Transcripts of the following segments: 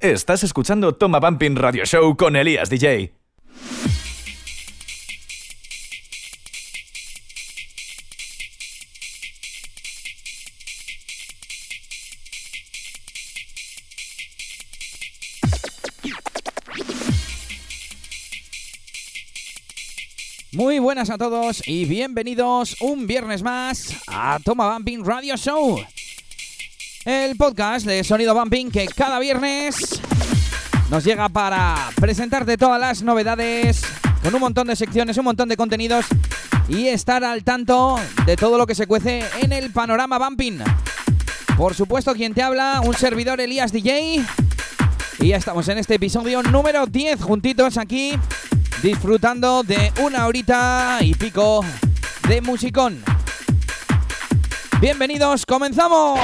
Estás escuchando Toma Bumping Radio Show con Elías DJ. Muy buenas a todos y bienvenidos un viernes más a Toma Bumping Radio Show. El podcast de Sonido Bumping que cada viernes nos llega para presentarte todas las novedades con un montón de secciones, un montón de contenidos y estar al tanto de todo lo que se cuece en el panorama Bumping. Por supuesto, quien te habla, un servidor Elías DJ. Y ya estamos en este episodio número 10 juntitos aquí disfrutando de una horita y pico de musicón. Bienvenidos, comenzamos.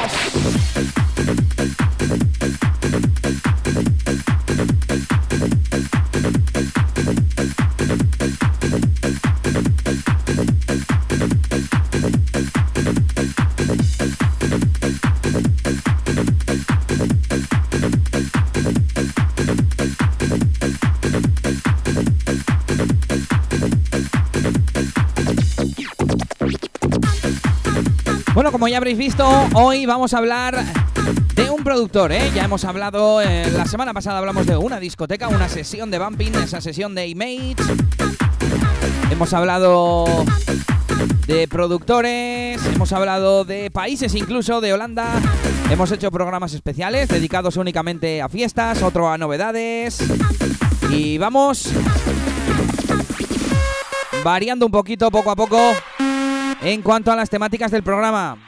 Bueno, como ya habréis visto, hoy vamos a hablar de un productor, ¿eh? Ya hemos hablado, eh, la semana pasada hablamos de una discoteca, una sesión de bumping, esa sesión de Image. Hemos hablado de productores, hemos hablado de países incluso, de Holanda. Hemos hecho programas especiales dedicados únicamente a fiestas, otro a novedades. Y vamos variando un poquito poco a poco en cuanto a las temáticas del programa.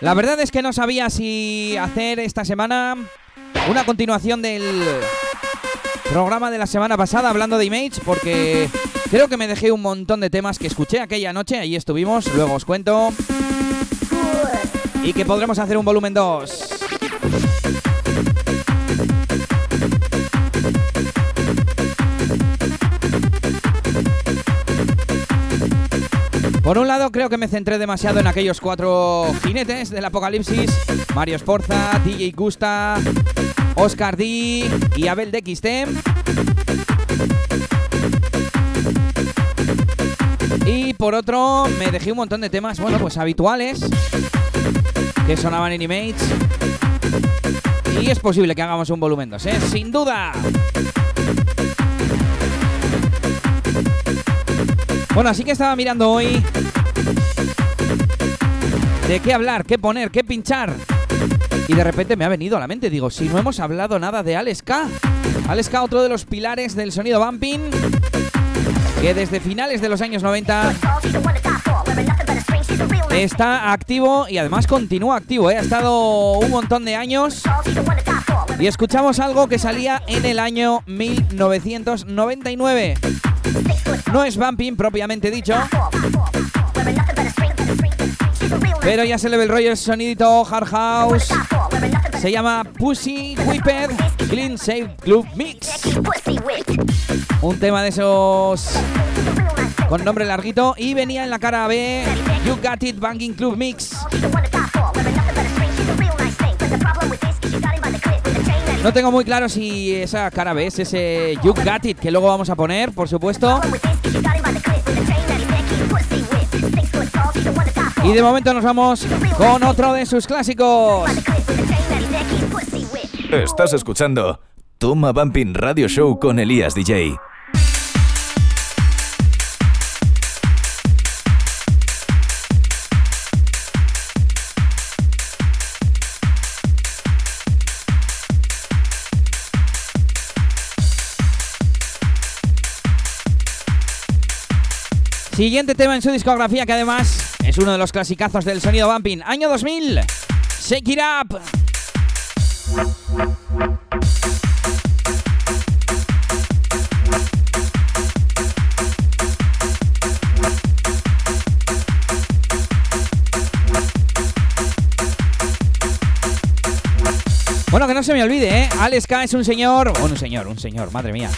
La verdad es que no sabía si hacer esta semana una continuación del programa de la semana pasada hablando de Image, porque creo que me dejé un montón de temas que escuché aquella noche, ahí estuvimos, luego os cuento. Y que podremos hacer un volumen 2. Por un lado, creo que me centré demasiado en aquellos cuatro jinetes del apocalipsis: Mario Esforza, DJ Gusta, Oscar D y Abel de. Y por otro, me dejé un montón de temas, bueno, pues habituales que sonaban en Image. Y es posible que hagamos un volumen 2, ¿eh? Sin duda. Bueno, así que estaba mirando hoy de qué hablar, qué poner, qué pinchar. Y de repente me ha venido a la mente, digo, si no hemos hablado nada de Alex K. Alex K, otro de los pilares del sonido bumping, que desde finales de los años 90 está activo y además continúa activo, ¿eh? ha estado un montón de años. Y escuchamos algo que salía en el año 1999. No es bumping propiamente dicho. Pero ya se le ve el rollo el sonidito hard house. Se llama Pussy Whipped Clean Safe Club Mix. Un tema de esos con nombre larguito y venía en la cara B You Got It Banging Club Mix. No tengo muy claro si esa cara B es ese You Got It que luego vamos a poner, por supuesto. Y de momento nos vamos con otro de sus clásicos. Estás escuchando Toma Bumping Radio Show con Elías DJ. Siguiente tema en su discografía que además es uno de los clasicazos del sonido bumping. Año 2000. Shake it up. Bueno, que no se me olvide, ¿eh? Alex K es un señor. Bueno, un señor, un señor, madre mía.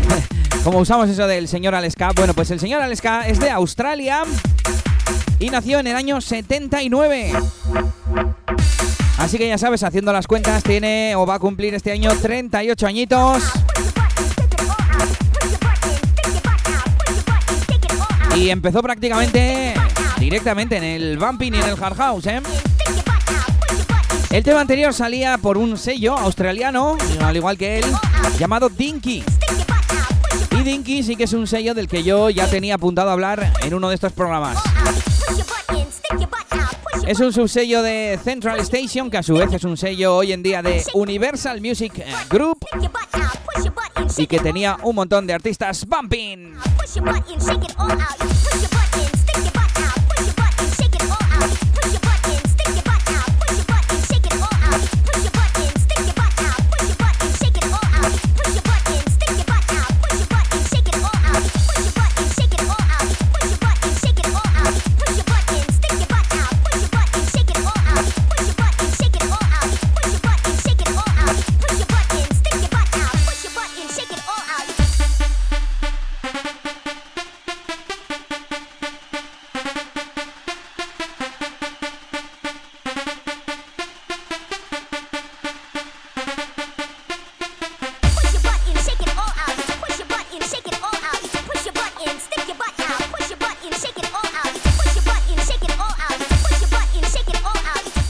Como usamos eso del señor Alex K. Bueno, pues el señor Alex K es de Australia y nació en el año 79. Así que ya sabes, haciendo las cuentas, tiene o va a cumplir este año 38 añitos. Y empezó prácticamente directamente en el bumping y en el hard house, ¿eh? El tema anterior salía por un sello australiano, al igual que él, llamado Dinky. Y Dinky sí que es un sello del que yo ya tenía apuntado a hablar en uno de estos programas. Es un subsello de Central Station, que a su vez es un sello hoy en día de Universal Music eh, Group y que tenía un montón de artistas. Bumping.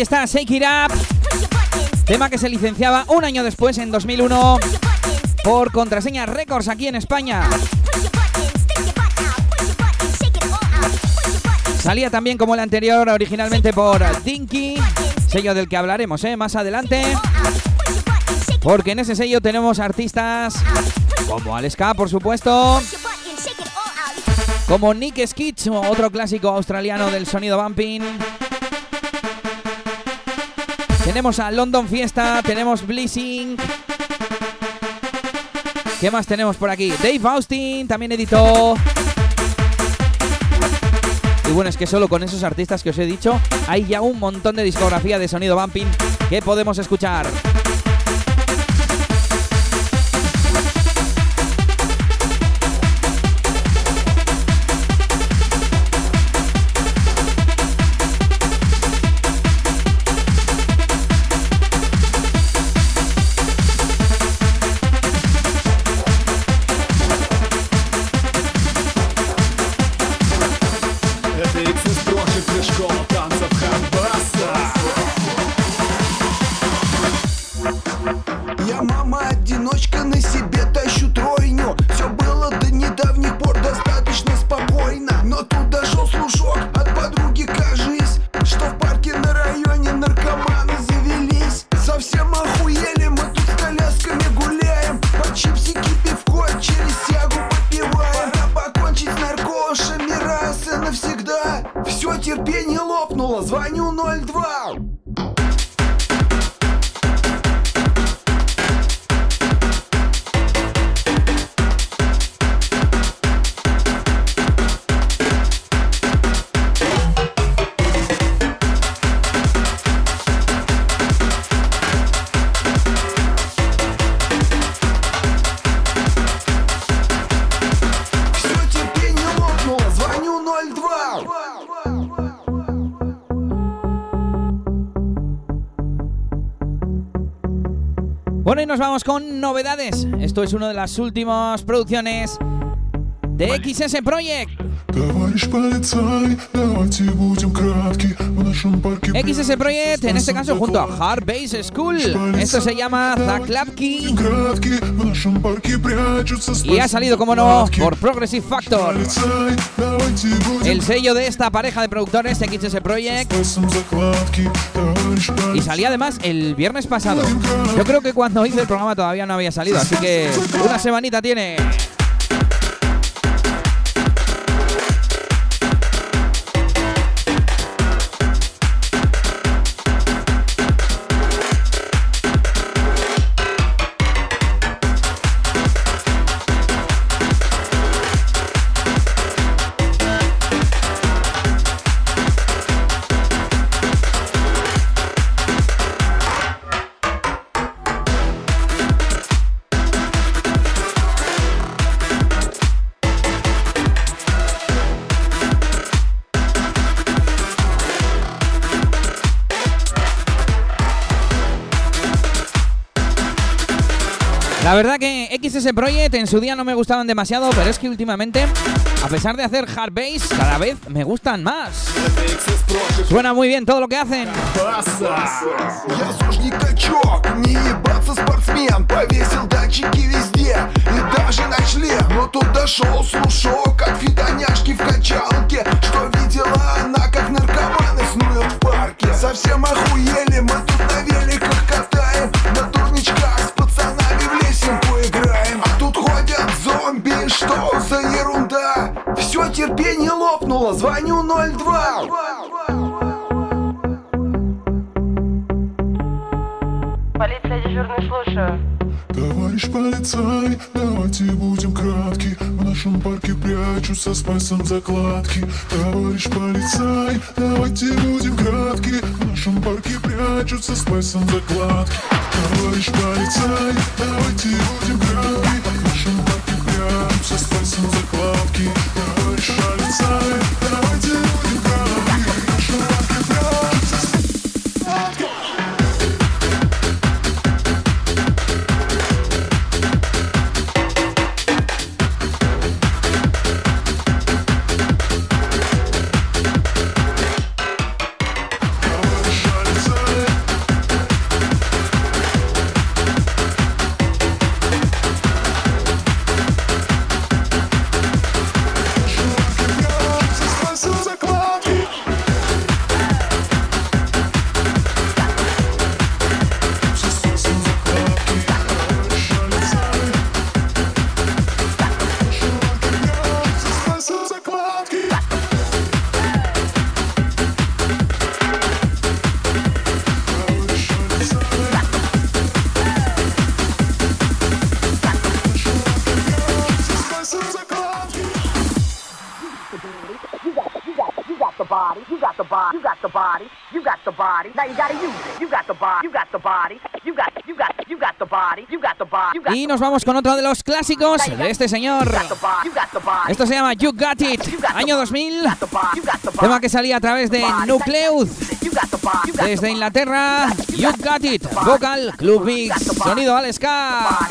Está, Shake It Up. Tema que se licenciaba un año después, en 2001, por Contraseña Records aquí en España. Salía también como el anterior, originalmente por Dinky, sello del que hablaremos ¿eh? más adelante. Porque en ese sello tenemos artistas como Aleska, por supuesto, como Nick Skitch, otro clásico australiano del sonido bumping. Tenemos a London Fiesta, tenemos Blissing. ¿Qué más tenemos por aquí? Dave Austin también editó. Y bueno, es que solo con esos artistas que os he dicho, hay ya un montón de discografía de sonido bumping que podemos escuchar. Nos vamos con novedades. Esto es una de las últimas producciones de XS Project. XS Project, en este caso junto a Hard Base School. Esto se llama Zaklapki. Y ha salido, como no, por Progressive Factor. El sello de esta pareja de productores XS Project. Y salía además el viernes pasado. Yo creo que cuando hice el programa todavía no había salido, así que una semanita tiene. que XS Project en su día no me gustaban demasiado, pero es que últimamente, a pesar de hacer hard bass, cada vez me gustan más. Suena muy bien todo lo que hacen. Совсем охуели, мы тут на великах терпение лопнуло, звоню 02 Полиция дежурный, слушаю. Товарищ полицай, давайте будем кратки. В нашем парке прячутся с пальцем закладки. Товарищ полицай, давайте будем кратки. В нашем парке прячутся с пальцем закладки. Товарищ полицай, давайте будем кратки. В нашем парке прячутся с пальцем закладки. Товарищ полицай, давайте body, you got the body, you got the body, you got the body. Now you gotta use it. You got the body, you got the body, you got, you got, you got the body, you got the body. You got Y nos vamos con otro de los clásicos de este señor. Esto se llama You Got It, año 2000. Tema que salía a través de Nucleus. Desde Inglaterra, You Got It, vocal, Club Mix, sonido al ska.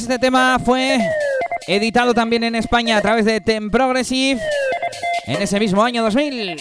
Este tema fue editado también en España a través de Tem Progressive en ese mismo año 2000.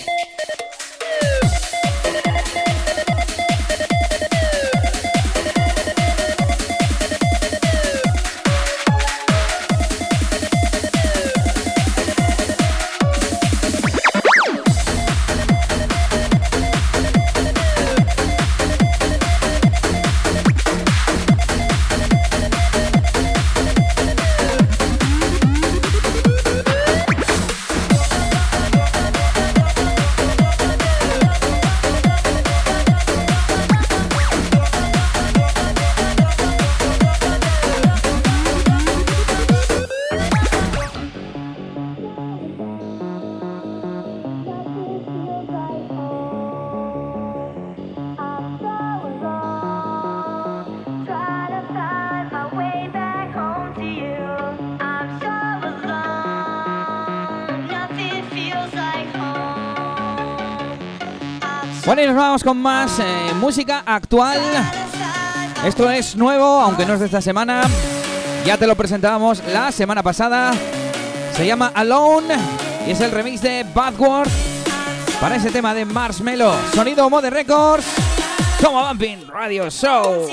Nos vamos con más eh, música actual. Esto es nuevo, aunque no es de esta semana. Ya te lo presentábamos la semana pasada. Se llama Alone y es el remix de Badward para ese tema de Marshmello. Sonido Mode Records. Como Bumping Radio Show.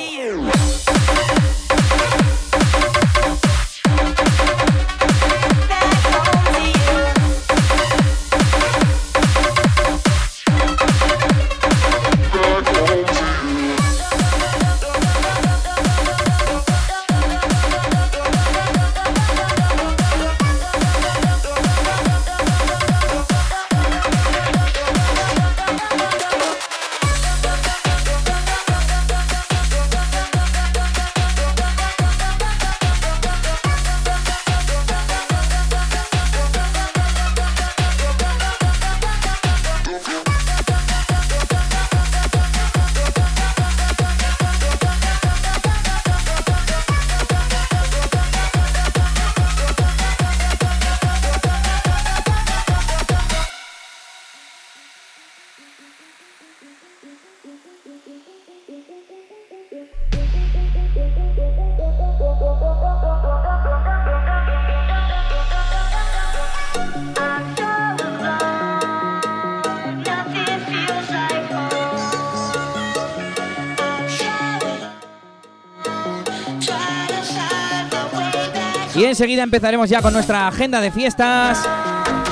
Enseguida empezaremos ya con nuestra agenda de fiestas.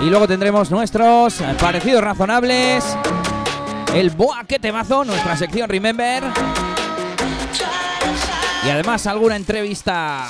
Y luego tendremos nuestros parecidos razonables. El Boa que temazo, nuestra sección Remember. Y además alguna entrevista.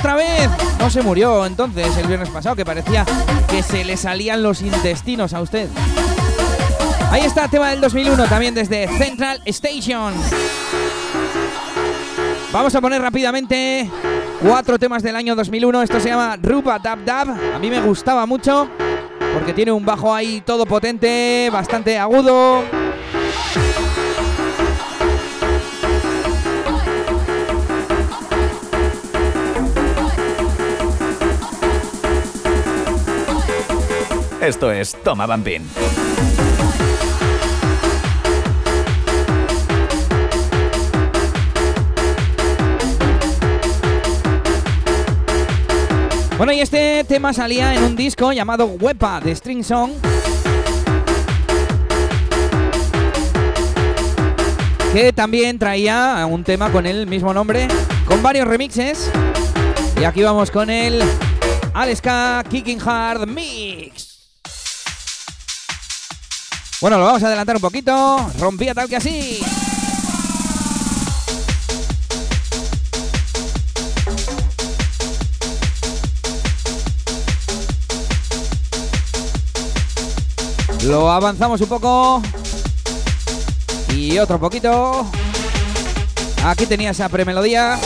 Otra vez. No se murió entonces el viernes pasado, que parecía que se le salían los intestinos a usted. Ahí está, tema del 2001, también desde Central Station. Vamos a poner rápidamente cuatro temas del año 2001. Esto se llama Rupa Dab Dab. A mí me gustaba mucho porque tiene un bajo ahí todo potente, bastante agudo. Esto es Toma Bampin. Bueno, y este tema salía en un disco llamado Wepa de String Song. Que también traía un tema con el mismo nombre, con varios remixes. Y aquí vamos con el Aleska Kicking Hard Mix. Bueno, lo vamos a adelantar un poquito. Rompía tal que así. Lo avanzamos un poco. Y otro poquito. Aquí tenía esa premelodía.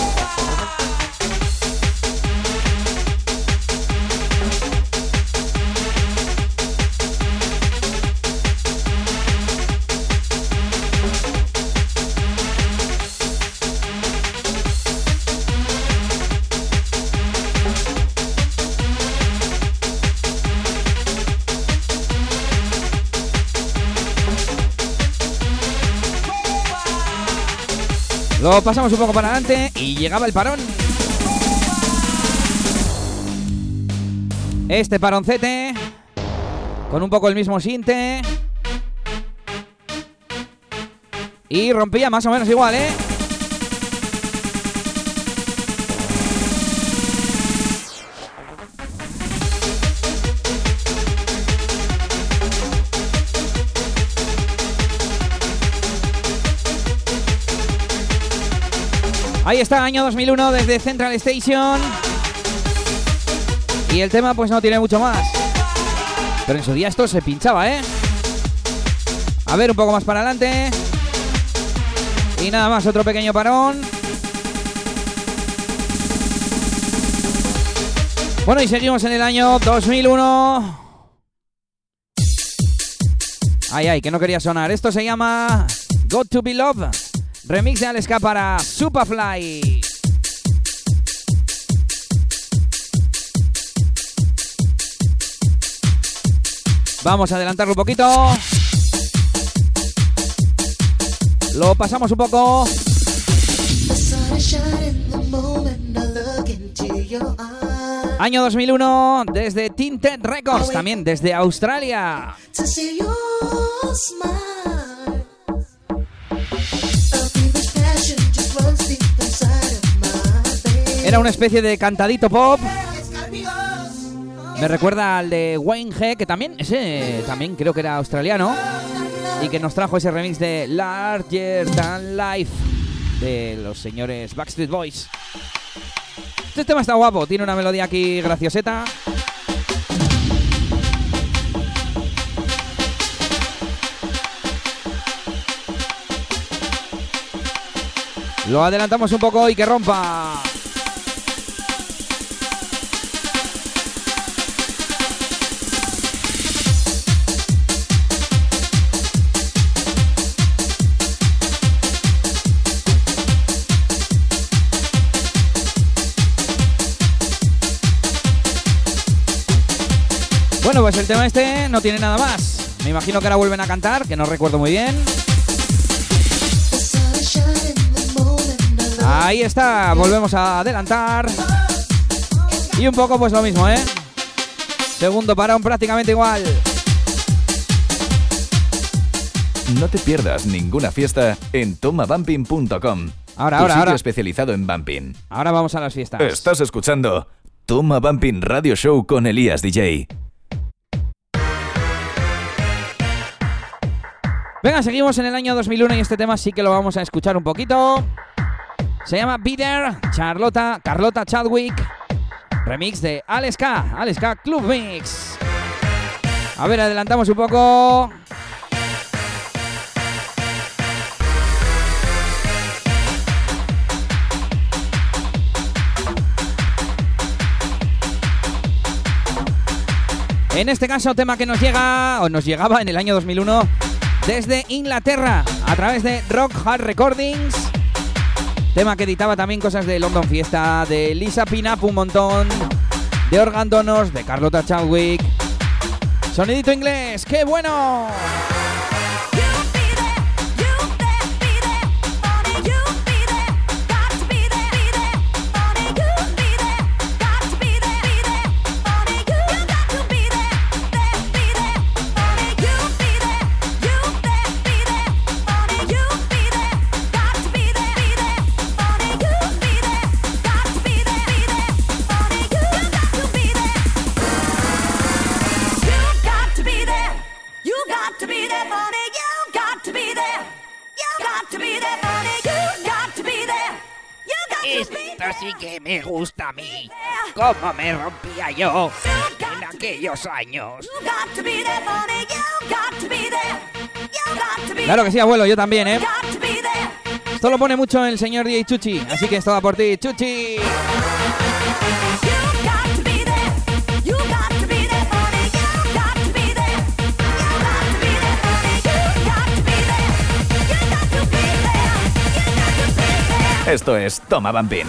Lo pasamos un poco para adelante y llegaba el parón. Este paroncete con un poco el mismo sinte. Y rompía más o menos igual, ¿eh? Ahí está, año 2001 desde Central Station. Y el tema pues no tiene mucho más. Pero en su día esto se pinchaba, ¿eh? A ver, un poco más para adelante. Y nada más, otro pequeño parón. Bueno, y seguimos en el año 2001. Ay, ay, que no quería sonar. Esto se llama Got to Be Love. Remix de Aleska para Superfly. Vamos a adelantarlo un poquito. Lo pasamos un poco. Año 2001 desde Tinted Records, también desde Australia. Era una especie de cantadito pop. Me recuerda al de Wayne G, que también, ese también creo que era australiano. Y que nos trajo ese remix de Larger Than Life de los señores Backstreet Boys. Este tema está guapo, tiene una melodía aquí gracioseta. Lo adelantamos un poco y que rompa. Bueno, pues el tema este no tiene nada más. Me imagino que ahora vuelven a cantar, que no recuerdo muy bien. Ahí está, volvemos a adelantar. Y un poco pues lo mismo, ¿eh? Segundo parón prácticamente igual. No te pierdas ninguna fiesta en tomabumping.com. Ahora, tu ahora, sitio ahora. especializado en bumping. Ahora vamos a las fiestas. Estás escuchando Toma Bumping Radio Show con Elías DJ. Venga, seguimos en el año 2001 y este tema sí que lo vamos a escuchar un poquito. Se llama Bitter, Charlota, Carlota Chadwick, remix de Alex K, Alex K Club Mix. A ver, adelantamos un poco. En este caso, tema que nos llega, o nos llegaba en el año 2001 desde Inglaterra, a través de Rock Hard Recordings. Tema que editaba también cosas de London Fiesta, de Lisa Pinup un montón, de Organ Donors, de Carlota Chadwick. Sonidito inglés, ¡qué bueno! Me gusta a mí. Cómo me rompía yo en aquellos años. Claro que sí, abuelo, yo también, ¿eh? Esto lo pone mucho el señor DJ Chuchi, así que esto va por ti, Chuchi. Esto es Toma Bambín.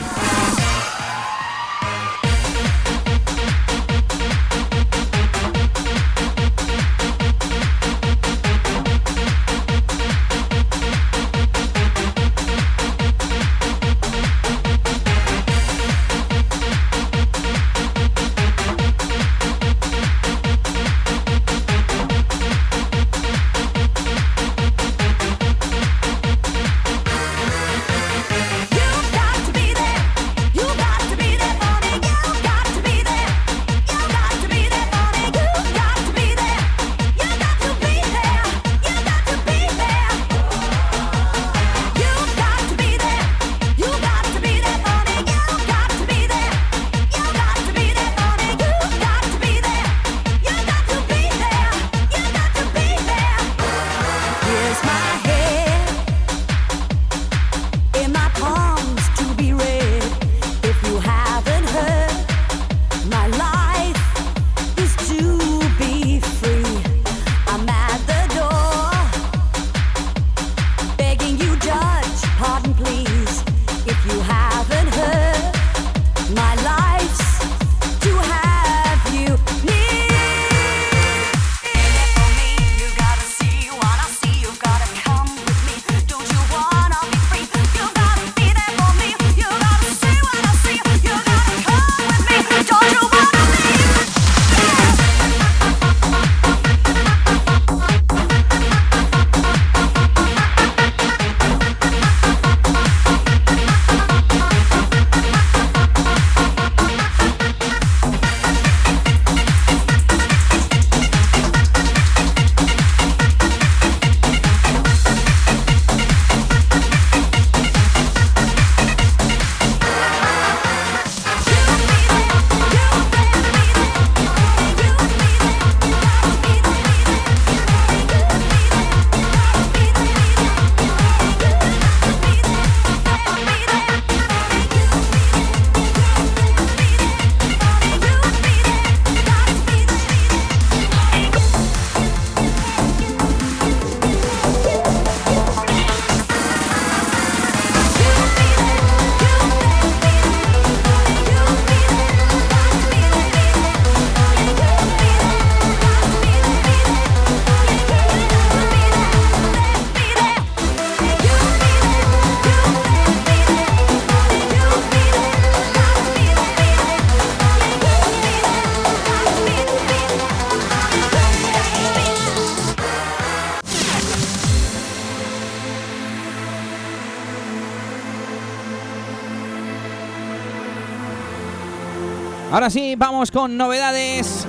Ahora sí, vamos con novedades.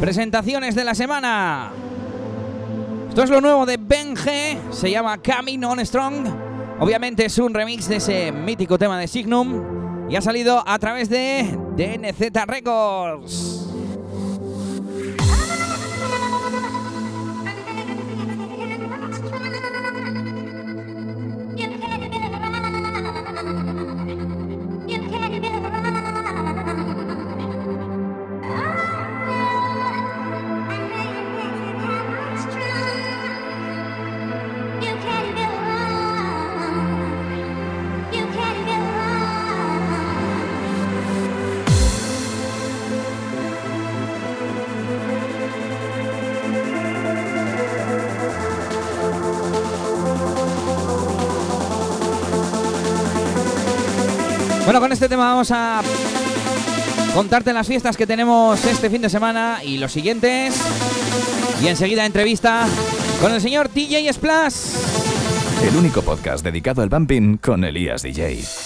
Presentaciones de la semana. Esto es lo nuevo de Ben G. Se llama Coming On Strong. Obviamente es un remix de ese mítico tema de Signum. Y ha salido a través de DNZ Records. Vamos a contarte las fiestas que tenemos este fin de semana y los siguientes. Y enseguida entrevista con el señor DJ Splash. El único podcast dedicado al bumping con Elías DJ.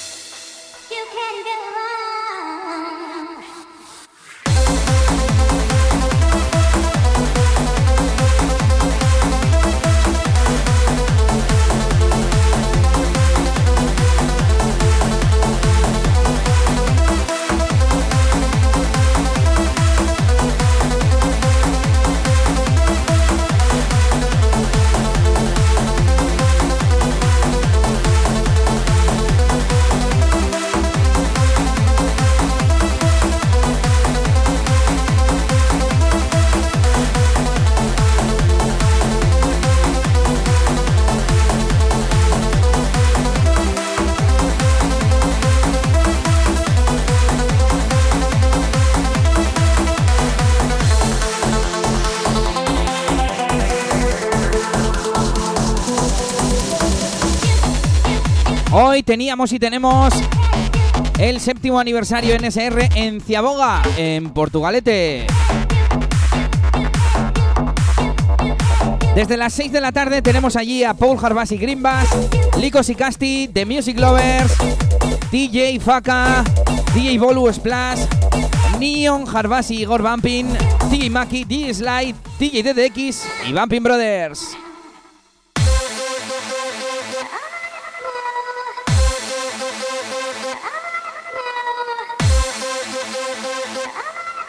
Teníamos y tenemos el séptimo aniversario NSR en Ciaboga, en Portugalete. Desde las 6 de la tarde tenemos allí a Paul Harbasi Grimbas, Licos y Casti, The Music Lovers, DJ Faka, DJ Bolu Splash, Neon, Harbasi Igor Bumping, DJ Maki, DJ Slide, DJ DDX y Bumping Brothers.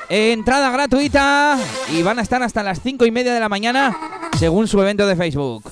Entrada gratuita y van a estar hasta las 5 y media de la mañana según su evento de Facebook.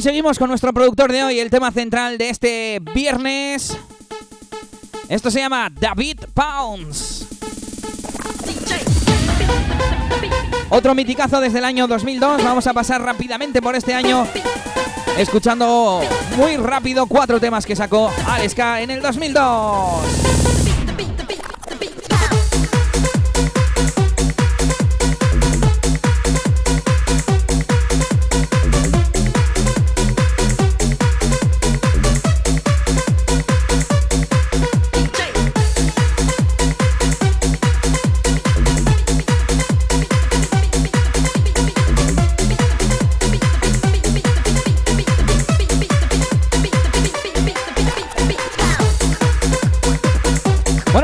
Y seguimos con nuestro productor de hoy, el tema central de este viernes. Esto se llama David Pounds. Otro miticazo desde el año 2002. Vamos a pasar rápidamente por este año escuchando muy rápido cuatro temas que sacó Aleska en el 2002.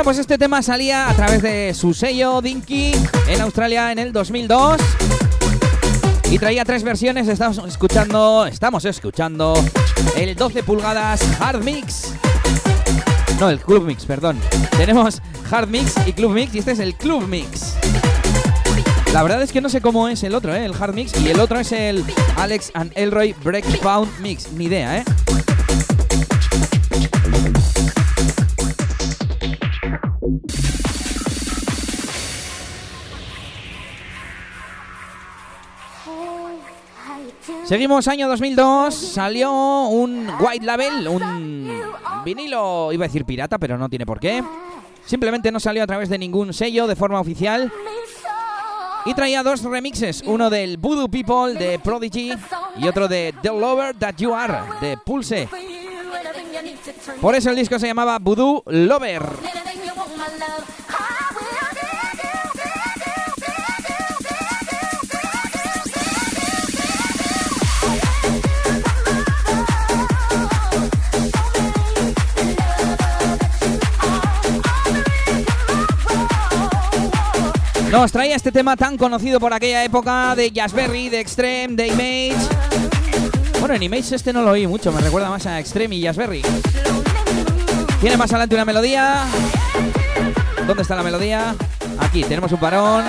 Pues este tema salía a través de su sello Dinky en Australia en el 2002. Y traía tres versiones, estamos escuchando, estamos escuchando el 12 pulgadas Hard Mix. No, el Club Mix, perdón. Tenemos Hard Mix y Club Mix y este es el Club Mix. La verdad es que no sé cómo es el otro, ¿eh? el Hard Mix, y el otro es el Alex and Elroy Breakpound Mix. Ni idea, ¿eh? Seguimos año 2002, salió un white label, un vinilo, iba a decir pirata, pero no tiene por qué. Simplemente no salió a través de ningún sello de forma oficial. Y traía dos remixes, uno del Voodoo People de Prodigy y otro de The Lover That You Are de Pulse. Por eso el disco se llamaba Voodoo Lover. Nos traía este tema tan conocido por aquella época de Jazzberry, de Extreme, de Image. Bueno, en Image este no lo oí mucho, me recuerda más a Extreme y Jazzberry. Tiene más adelante una melodía. ¿Dónde está la melodía? Aquí, tenemos un parón.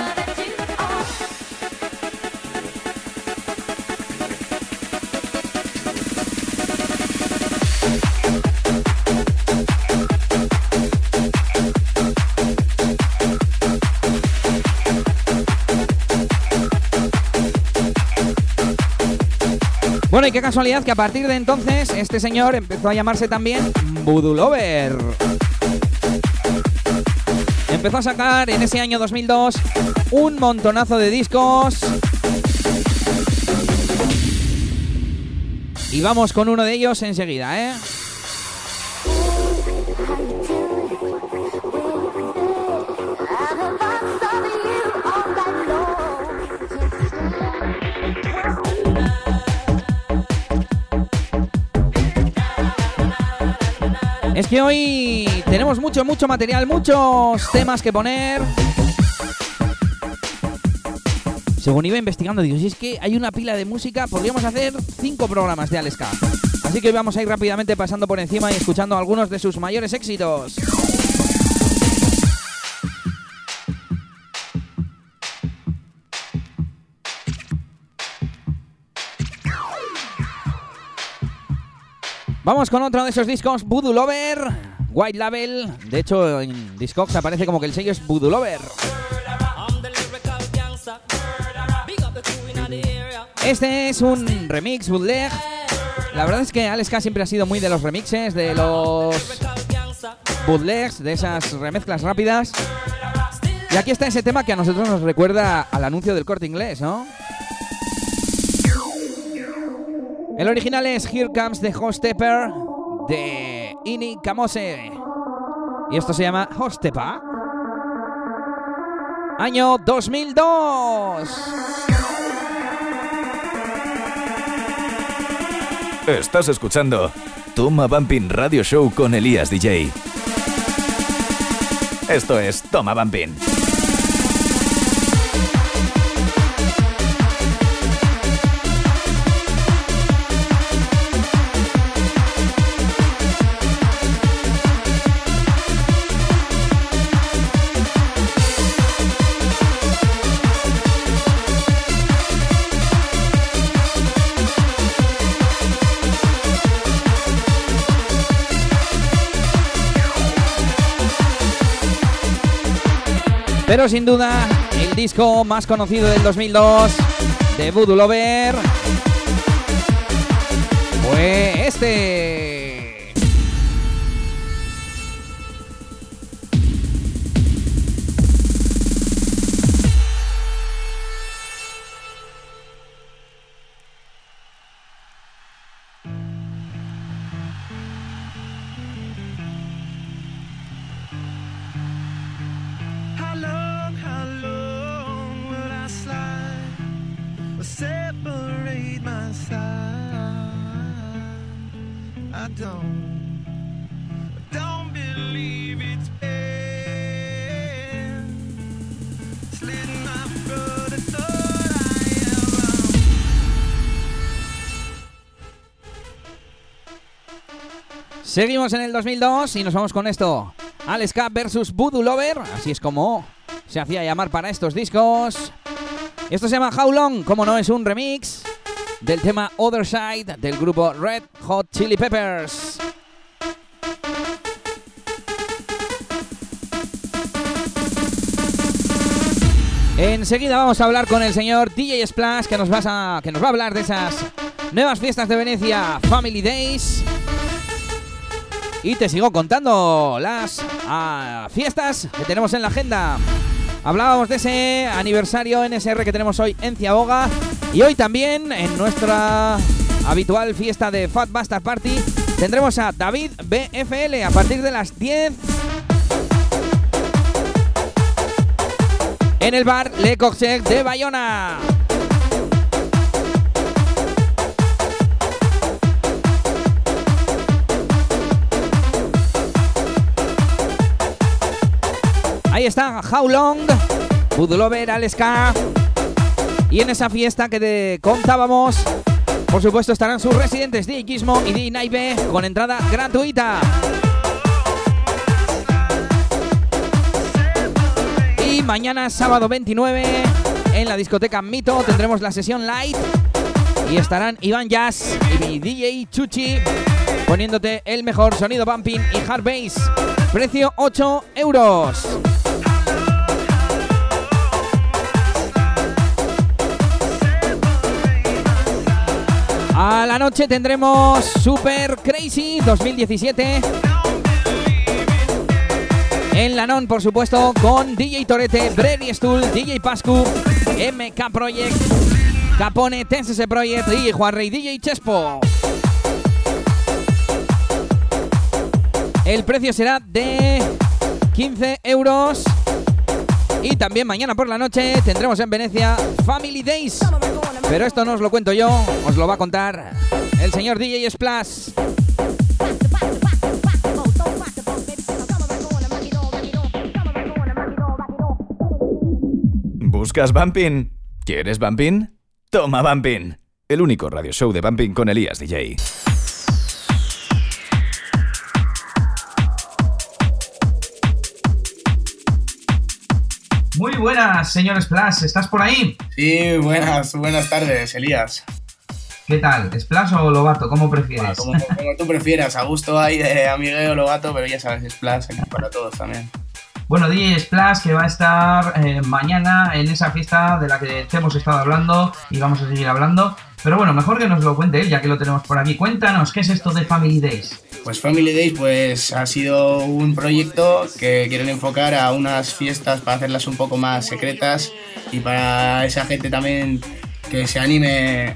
Bueno, y qué casualidad que a partir de entonces este señor empezó a llamarse también Voodoo Lover. Empezó a sacar en ese año 2002 un montonazo de discos. Y vamos con uno de ellos enseguida, ¿eh? Es que hoy tenemos mucho, mucho material, muchos temas que poner. Según iba investigando, digo, si es que hay una pila de música, podríamos hacer cinco programas de Aleska. Así que hoy vamos a ir rápidamente pasando por encima y escuchando algunos de sus mayores éxitos. Vamos con otro de esos discos, Voodoo Lover, White Label. De hecho, en Discogs aparece como que el sello es Voodoo Lover. Este es un remix bootleg. La verdad es que Alex K siempre ha sido muy de los remixes, de los bootlegs, de esas remezclas rápidas. Y aquí está ese tema que a nosotros nos recuerda al anuncio del corte inglés, ¿no? El original es Here Comes the Hostepper de Ini Kamose. Y esto se llama Hostepa. Año 2002. Estás escuchando Toma Bumping Radio Show con Elías DJ. Esto es Toma Bumping. Pero sin duda, el disco más conocido del 2002 de Voodoo Lover fue este. Seguimos en el 2002 y nos vamos con esto. Alex K versus Voodoo Lover, así es como se hacía llamar para estos discos. Esto se llama How Long, como no es un remix del tema Other Side del grupo Red Hot Chili Peppers. Enseguida vamos a hablar con el señor DJ Splash que nos, vas a, que nos va a hablar de esas nuevas fiestas de Venecia, Family Days. Y te sigo contando las ah, fiestas que tenemos en la agenda. Hablábamos de ese aniversario NSR que tenemos hoy en Ciaboga. Y hoy también en nuestra habitual fiesta de Fat Bastard Party tendremos a David BFL a partir de las 10 en el bar Le Coxec de Bayona. Ahí está How Long Lover, Aleska. Y en esa fiesta que te contábamos, por supuesto estarán sus residentes DJ Gizmo y DJ Naive con entrada gratuita. Y mañana, sábado 29, en la discoteca Mito tendremos la sesión light y estarán Iván Jazz y mi DJ Chuchi poniéndote el mejor sonido bumping y hard bass. Precio 8 euros. A la noche tendremos Super Crazy 2017. En la non, por supuesto, con DJ Torete, Brady Stool, DJ Pascu, MK Project, Capone, TSS Project, DJ Juan y DJ Chespo. El precio será de 15 euros. Y también mañana por la noche tendremos en Venecia Family Days. Pero esto no os lo cuento yo, os lo va a contar el señor DJ Splash. ¿Buscas Bumping? ¿Quieres Bumping? Toma Bumping. El único radio show de Bumping con Elías DJ. Muy buenas, señor Splash, ¿estás por ahí? Sí, buenas, buenas tardes, Elías. ¿Qué tal? ¿Splash o Lobato? ¿Cómo prefieres? Como, como tú prefieras, a gusto hay de amigueo Lobato, pero ya sabes, Splash aquí para todos también. Bueno, DJ Splash que va a estar eh, mañana en esa fiesta de la que te hemos estado hablando y vamos a seguir hablando. Pero bueno, mejor que nos lo cuente él, ya que lo tenemos por aquí. Cuéntanos, ¿qué es esto de Family Days? Pues Family Days pues ha sido un proyecto que quieren enfocar a unas fiestas para hacerlas un poco más secretas y para esa gente también que se anime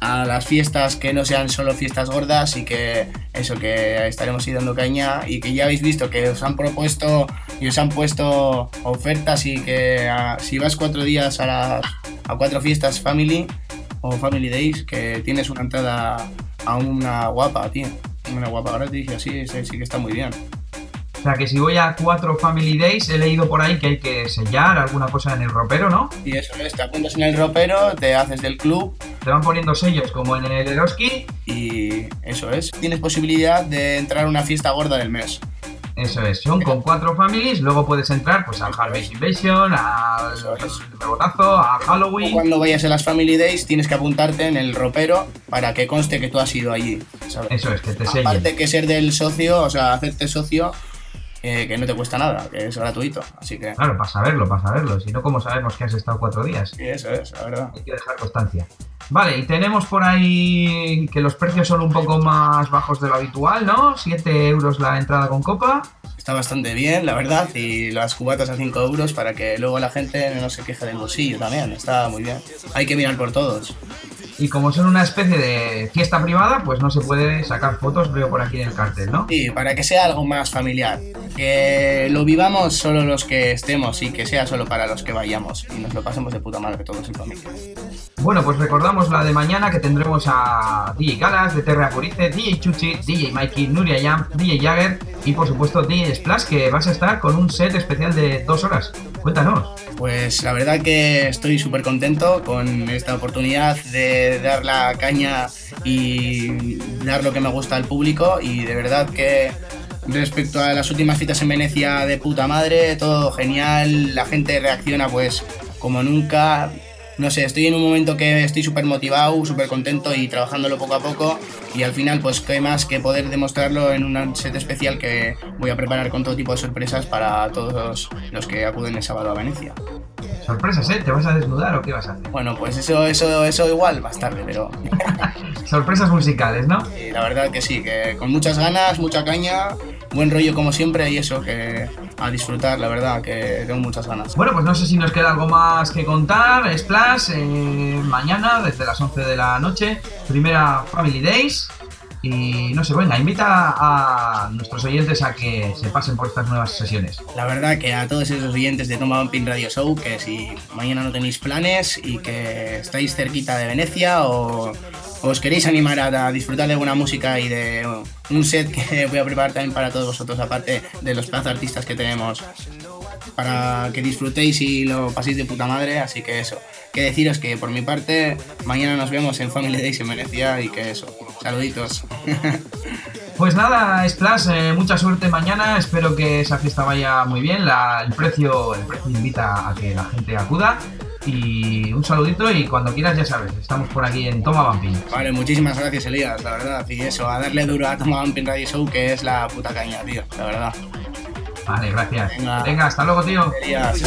a las fiestas que no sean solo fiestas gordas y que eso que estaremos ahí dando caña y que ya habéis visto que os han propuesto y os han puesto ofertas y que ah, si vas cuatro días a, las- a cuatro fiestas family o family days que tienes una entrada a una guapa tío una guapa gratis y así sí, sí que está muy bien. O sea, que si voy a cuatro Family Days, he leído por ahí que hay que sellar alguna cosa en el ropero, ¿no? y eso es te apuntas en el ropero te haces del club. Te van poniendo sellos como en el Eroski. y eso es. Tienes posibilidad de entrar a una fiesta gorda del mes Eso es, son con cuatro families, luego puedes entrar pues al Harvest Invasion, al. Rebotazo, a Halloween. Cuando vayas a las Family Days tienes que apuntarte en el ropero para que conste que tú has ido allí. ¿sabes? Eso es, que te sellen. Aparte que ser del socio, o sea, hacerte socio, eh, que no te cuesta nada, que es gratuito. Así que Claro, para saberlo, para saberlo. Si no, ¿cómo sabemos que has estado cuatro días? sí, eso es, la verdad. Hay que dejar constancia. Vale, y tenemos por ahí que los precios son un poco más bajos de lo habitual, ¿no? 7 euros la entrada con copa. Está bastante bien, la verdad, y las cubatas a 5 euros para que luego la gente no se queje del bolsillo también. Está muy bien. Hay que mirar por todos. Y como son una especie de fiesta privada, pues no se puede sacar fotos, veo por aquí en el cartel, ¿no? Sí, para que sea algo más familiar. Que lo vivamos solo los que estemos y que sea solo para los que vayamos. Y nos lo pasemos de puta madre todos en familia. Bueno, pues recordamos la de mañana que tendremos a DJ Galas, de Terra Purice, DJ Chuchi, DJ Mikey, Nuria Jam, DJ Jagger y por supuesto DJ Splash, que vas a estar con un set especial de dos horas. Cuéntanos. Pues la verdad que estoy súper contento con esta oportunidad de dar la caña y dar lo que me gusta al público y de verdad que respecto a las últimas citas en Venecia de puta madre, todo genial, la gente reacciona pues como nunca. No sé, estoy en un momento que estoy súper motivado, súper contento y trabajándolo poco a poco y al final pues qué más que poder demostrarlo en un set especial que voy a preparar con todo tipo de sorpresas para todos los que acuden el sábado a Venecia. Sorpresas, ¿eh? ¿Te vas a desnudar o qué vas a hacer? Bueno, pues eso, eso, eso igual más tarde, pero Sorpresas musicales, ¿no? eh, la verdad que sí, que con muchas ganas, mucha caña, buen rollo como siempre y eso, que a disfrutar, la verdad, que tengo muchas ganas. Bueno, pues no sé si nos queda algo más que contar. Splash, eh, mañana desde las 11 de la noche, primera Family Days. Y no sé, venga, invita a nuestros oyentes a que se pasen por estas nuevas sesiones. La verdad que a todos esos oyentes de Toma Bumping Radio Show, que si mañana no tenéis planes y que estáis cerquita de Venecia o os queréis animar a, disfrutar de buena música y de un set que voy a preparar también para todos vosotros, aparte de los pedazos de artistas que tenemos para que disfrutéis y lo paséis de puta madre, así que eso. Que deciros que por mi parte, mañana nos vemos en Family Days en Venecia y que eso. Saluditos. Pues nada, Splash, eh, mucha suerte mañana. Espero que esa fiesta vaya muy bien. El, precio, el precio invita a que la gente acuda. Y un saludito y cuando quieras ya sabes, estamos por aquí en Toma Vampin. Vale, muchísimas gracias Elías, la verdad. Y eso, a darle duro a Toma Bumping Radio Show, que es la puta caña, tío, la verdad. Vale, gracias. Venga. Venga, hasta luego, tío. Elías.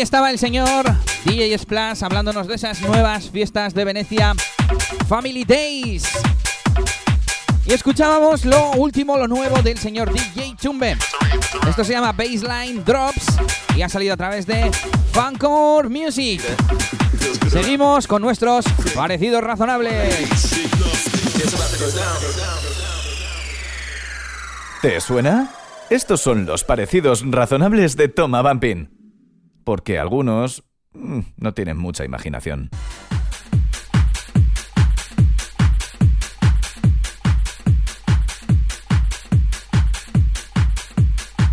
Estaba el señor DJ Splash hablándonos de esas nuevas fiestas de Venecia, Family Days. Y escuchábamos lo último, lo nuevo del señor DJ Chumbe. Esto se llama Baseline Drops y ha salido a través de Funcore Music. Seguimos con nuestros parecidos razonables. ¿Te suena? Estos son los parecidos razonables de Toma Bumping. Porque algunos mm, no tienen mucha imaginación.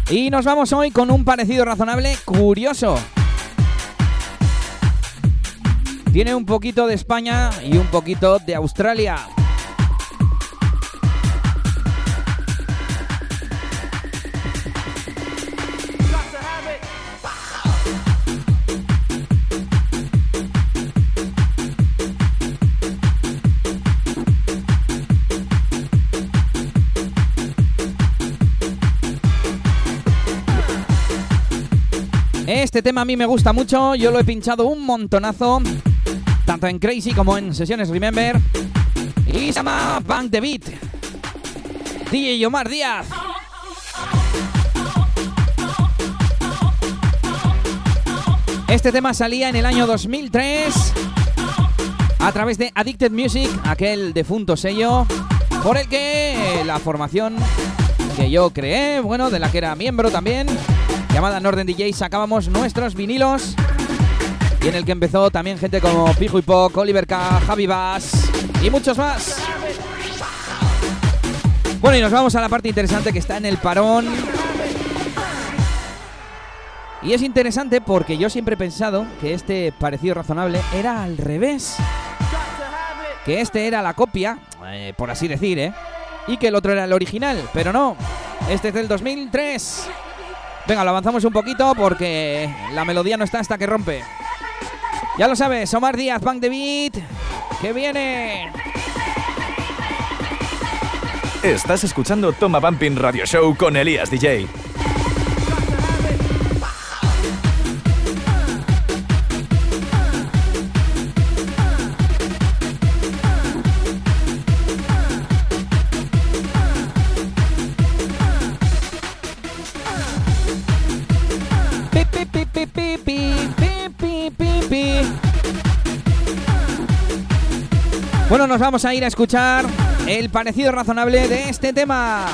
Y nos vamos hoy con un parecido razonable curioso. Tiene un poquito de España y un poquito de Australia. Este tema a mí me gusta mucho, yo lo he pinchado un montonazo, tanto en Crazy como en sesiones Remember. Y se llama Bank the Beat. DJ Omar Díaz. Este tema salía en el año 2003 a través de Addicted Music, aquel defunto sello por el que la formación que yo creé, bueno, de la que era miembro también, llamada Norden DJ, sacábamos nuestros vinilos y en el que empezó también gente como Pijo y Poc, Oliver K, Javi Bass y muchos más. Bueno, y nos vamos a la parte interesante que está en el parón. Y es interesante porque yo siempre he pensado que este parecido razonable era al revés. Que este era la copia, eh, por así decir, ¿eh? Y que el otro era el original, pero no. Este es del 2003. Venga, lo avanzamos un poquito porque la melodía no está hasta que rompe. Ya lo sabes, Omar Díaz, Bank de Beat. Que viene. Estás escuchando Toma Bumping Radio Show con Elías DJ. Bueno, nos vamos a ir a escuchar el parecido razonable de este tema.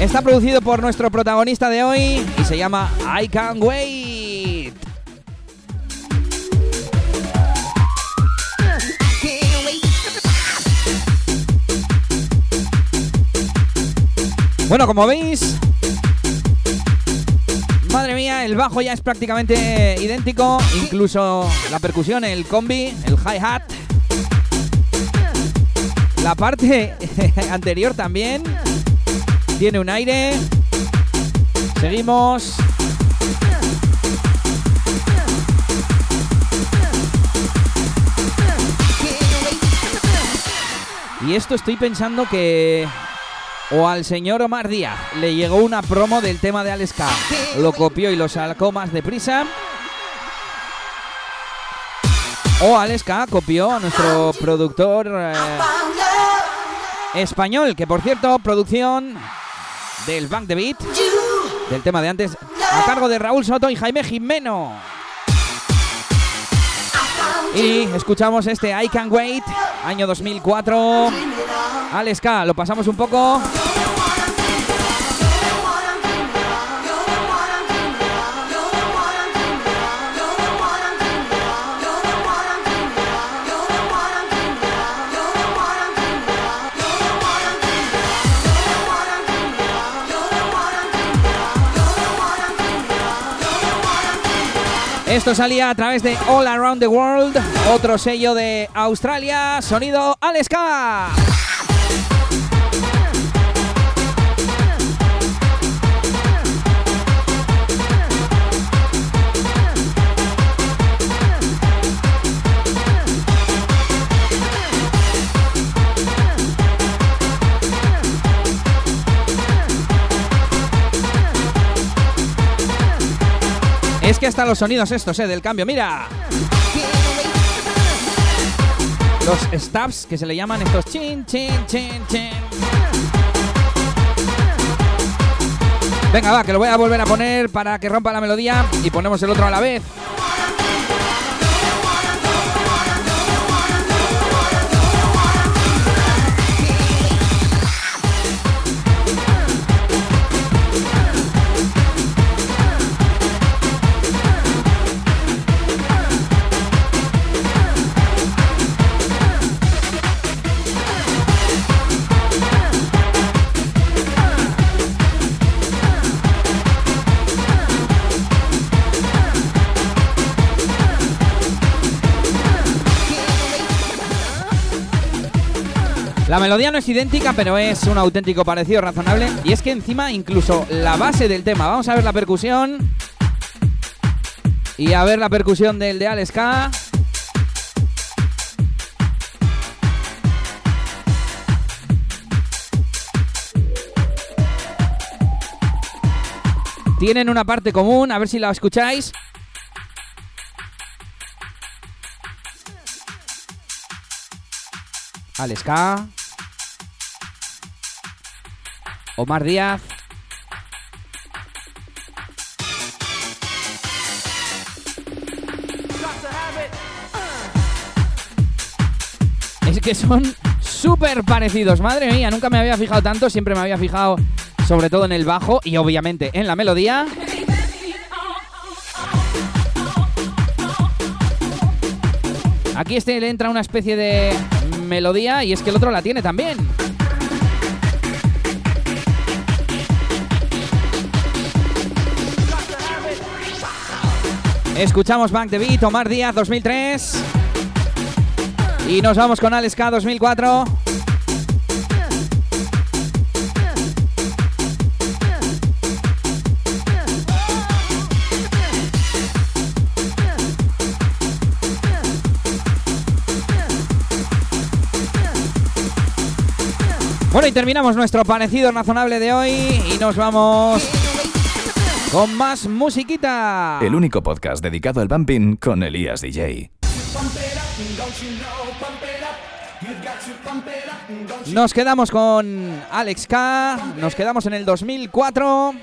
Está producido por nuestro protagonista de hoy y se llama I Can't Wait. Bueno, como veis, Madre mía, el bajo ya es prácticamente idéntico, incluso la percusión, el combi, el hi-hat. La parte anterior también tiene un aire. Seguimos. Y esto estoy pensando que o al señor Omar Díaz le llegó una promo del tema de Alex K. Lo copió y lo sacó más deprisa. O Aleska copió a nuestro productor eh, español, que por cierto, producción del Bank de Beat, del tema de antes, a cargo de Raúl Soto y Jaime Jimeno. Y escuchamos este I Can Wait, año 2004. Aleska, lo pasamos un poco. Esto salía a través de All Around the World, otro sello de Australia, sonido Aleska. Es que hasta los sonidos estos, eh, del cambio, mira. Los stabs que se le llaman estos chin, chin, chin, chin. Venga, va, que lo voy a volver a poner para que rompa la melodía y ponemos el otro a la vez. La melodía no es idéntica, pero es un auténtico parecido razonable. Y es que encima incluso la base del tema. Vamos a ver la percusión. Y a ver la percusión del de Alex K. Tienen una parte común, a ver si la escucháis. Alex K. Omar Díaz. Es que son súper parecidos, madre mía, nunca me había fijado tanto, siempre me había fijado sobre todo en el bajo y obviamente en la melodía. Aquí este le entra una especie de melodía y es que el otro la tiene también. Escuchamos Bank de Beat, Omar Díaz 2003. Y nos vamos con Alex K 2004. Bueno, y terminamos nuestro parecido razonable de hoy y nos vamos con más musiquita. El único podcast dedicado al bumping con Elías DJ. Nos quedamos con Alex K, nos quedamos en el 2004.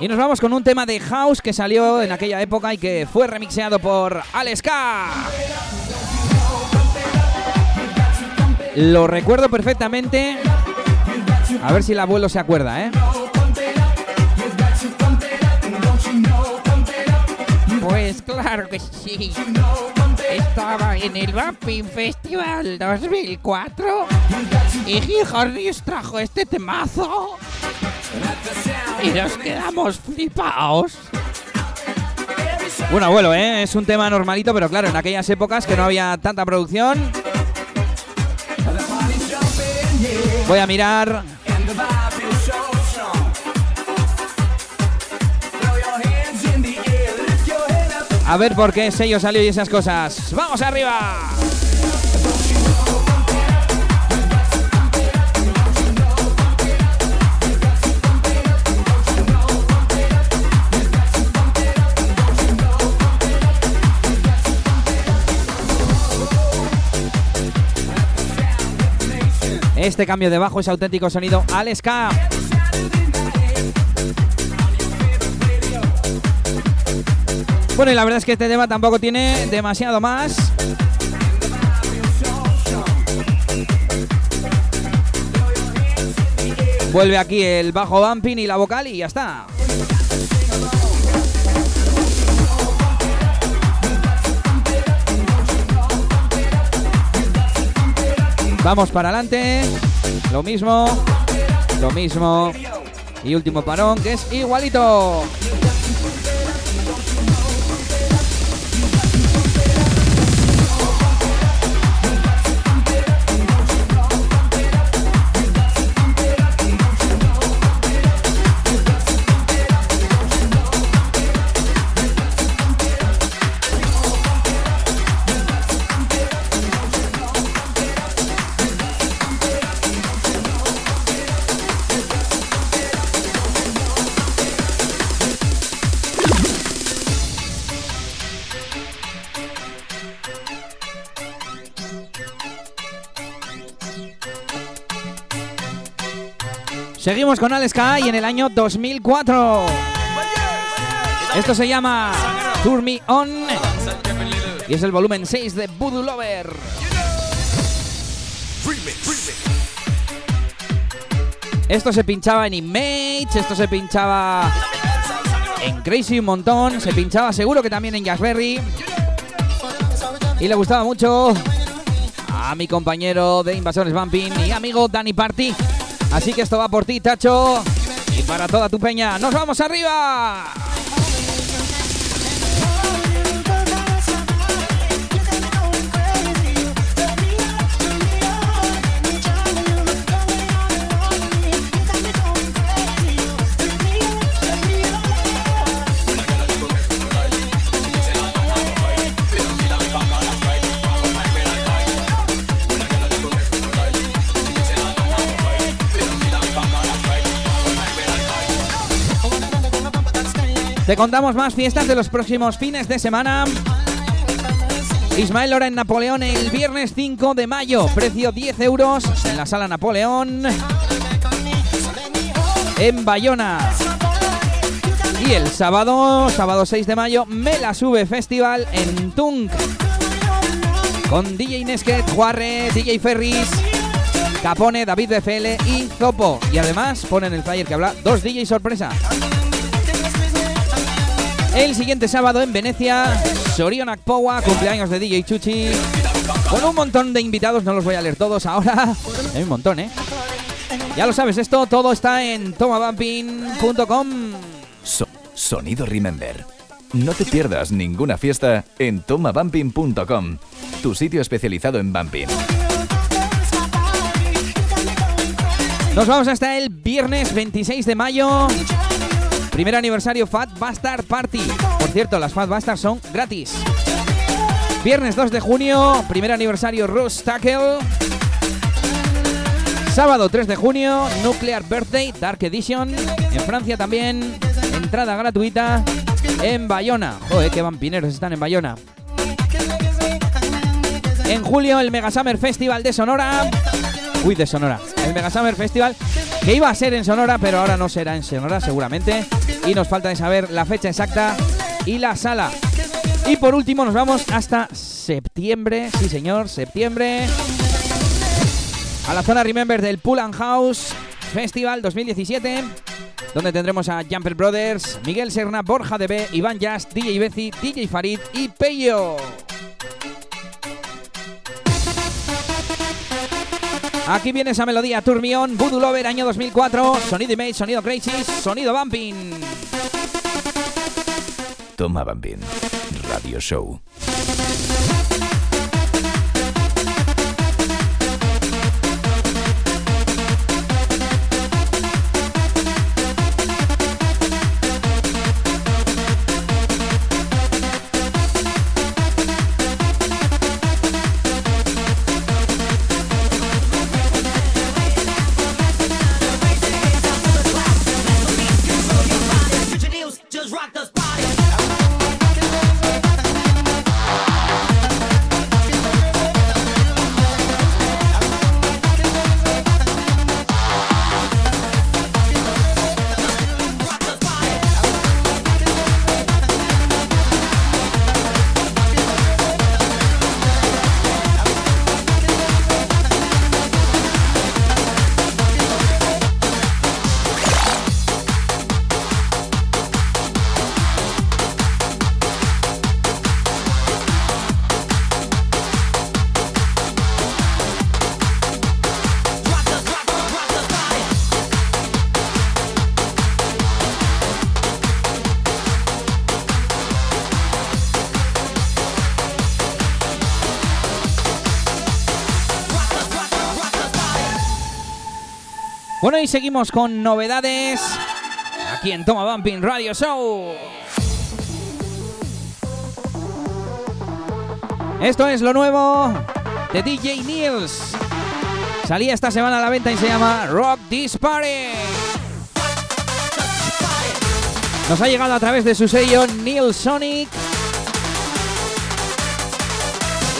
Y nos vamos con un tema de house que salió en aquella época y que fue remixeado por Alex K. Lo recuerdo perfectamente. A ver si el abuelo se acuerda, ¿eh? Pues claro que sí. Estaba en el Bumping Festival 2004 y Gijorris trajo este temazo y nos quedamos flipaos. Bueno, abuelo, ¿eh? Es un tema normalito, pero claro, en aquellas épocas que no había tanta producción. Voy a mirar. A ver por qué sello salió y esas cosas. ¡Vamos arriba! Este cambio de bajo es auténtico sonido al ska. Bueno, y la verdad es que este tema tampoco tiene demasiado más. Vuelve aquí el bajo bumping y la vocal y ya está. Vamos para adelante. Lo mismo. Lo mismo. Y último parón que es igualito. Seguimos con Alex K en el año 2004. Esto se llama Tour Me On y es el volumen 6 de Voodoo Lover. Esto se pinchaba en Image, esto se pinchaba en Crazy un montón, se pinchaba seguro que también en Jazzberry. Y le gustaba mucho a mi compañero de Invasores Bumping y amigo Danny Party. Así que esto va por ti, Tacho. Y para toda tu peña. ¡Nos vamos arriba! Te contamos más fiestas de los próximos fines de semana. Ismael Lora en Napoleón el viernes 5 de mayo, precio 10 euros en la sala Napoleón. En Bayona. Y el sábado, sábado 6 de mayo, Me la Sube Festival en Tunk. Con DJ Nesket, Juarre, DJ Ferris, Capone, David BFL y Zopo. Y además ponen el flyer que habla dos DJ sorpresa. El siguiente sábado en Venecia, Sorion Akpowa, cumpleaños de DJ Chuchi. Con un montón de invitados, no los voy a leer todos ahora. Hay un montón, ¿eh? Ya lo sabes, esto todo está en tomabumping.com. So- sonido Remember. No te pierdas ninguna fiesta en tomabumping.com, tu sitio especializado en bumping. Nos vamos hasta el viernes 26 de mayo. Primer aniversario Fat Bastard Party. Por cierto, las Fat Bastard son gratis. Viernes 2 de junio, primer aniversario Rose Tackle. Sábado 3 de junio, Nuclear Birthday Dark Edition. En Francia también, entrada gratuita en Bayona. Joder, qué vampineros están en Bayona. En julio, el Mega Summer Festival de Sonora. Uy, de Sonora. El Mega Summer Festival que iba a ser en Sonora, pero ahora no será en Sonora seguramente. Y nos falta de saber la fecha exacta y la sala. Y por último nos vamos hasta septiembre, sí señor, septiembre. A la zona Remember del Pool and House Festival 2017. Donde tendremos a Jumper Brothers, Miguel Serna, Borja DB, Iván Jazz, DJ Bezi, DJ Farid y Peyo. Aquí viene esa melodía, Turmión, Voodoo Lover, año 2004, sonido Image, sonido Crazy, sonido Bumping. Toma Bumping. Radio Show. Y seguimos con novedades aquí en Toma Bumping Radio Show. Esto es lo nuevo de DJ Niels. Salía esta semana a la venta y se llama Rock This Party. Nos ha llegado a través de su sello Neil Sonic.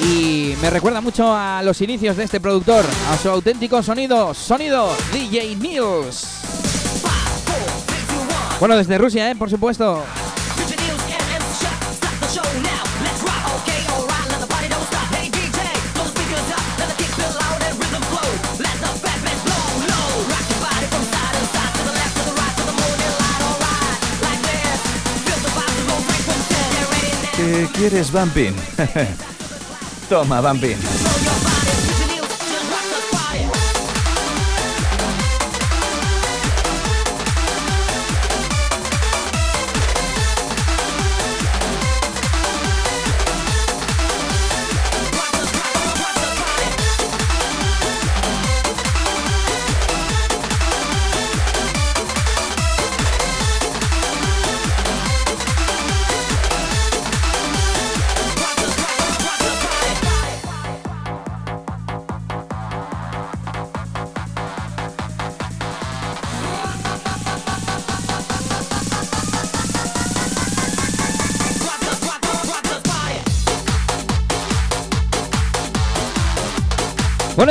Y me recuerda mucho a los inicios de este productor, a su auténtico sonido, sonido DJ Niels. Bueno, desde Rusia, ¿eh? por supuesto. ¿Qué quieres, Bumping? Toma, Bumping.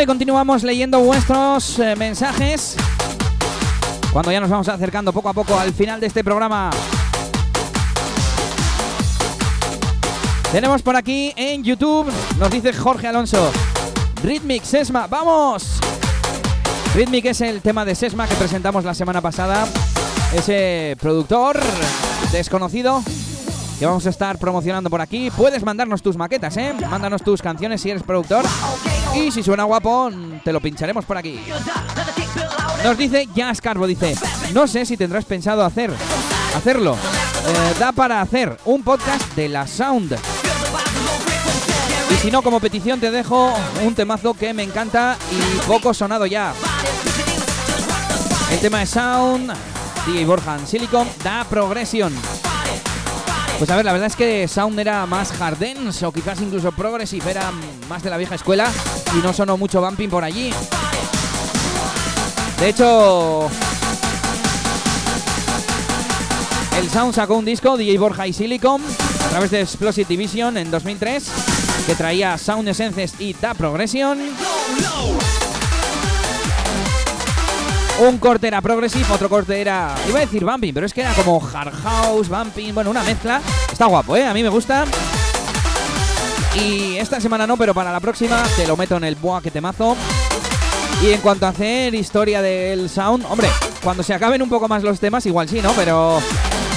Continuamos leyendo vuestros eh, mensajes. Cuando ya nos vamos acercando poco a poco al final de este programa. Tenemos por aquí en YouTube, nos dice Jorge Alonso, Rhythmic Sesma, ¡vamos! Rhythmic es el tema de Sesma que presentamos la semana pasada. Ese productor desconocido que vamos a estar promocionando por aquí. Puedes mandarnos tus maquetas, ¿eh? Mándanos tus canciones si eres productor. Y si suena guapo, te lo pincharemos por aquí. Nos dice Jazz Carbo, dice, no sé si tendrás pensado hacer, hacerlo. Eh, da para hacer un podcast de la Sound. Y si no, como petición te dejo un temazo que me encanta y poco sonado ya. El tema de Sound, DJ Borja en Silicon, da progresión. Pues a ver, la verdad es que Sound era más hard dance o quizás incluso progressive, era más de la vieja escuela y no sonó mucho bumping por allí. De hecho, el Sound sacó un disco, DJ Borja y Silicon, a través de Explosive Division en 2003, que traía Sound Essences y Da Progression. Un corte era progressive, otro corte era. Iba a decir bumping, pero es que era como hard house, bumping, bueno, una mezcla. Está guapo, ¿eh? A mí me gusta. Y esta semana no, pero para la próxima te lo meto en el boa que temazo. Y en cuanto a hacer historia del sound, hombre, cuando se acaben un poco más los temas, igual sí, ¿no? Pero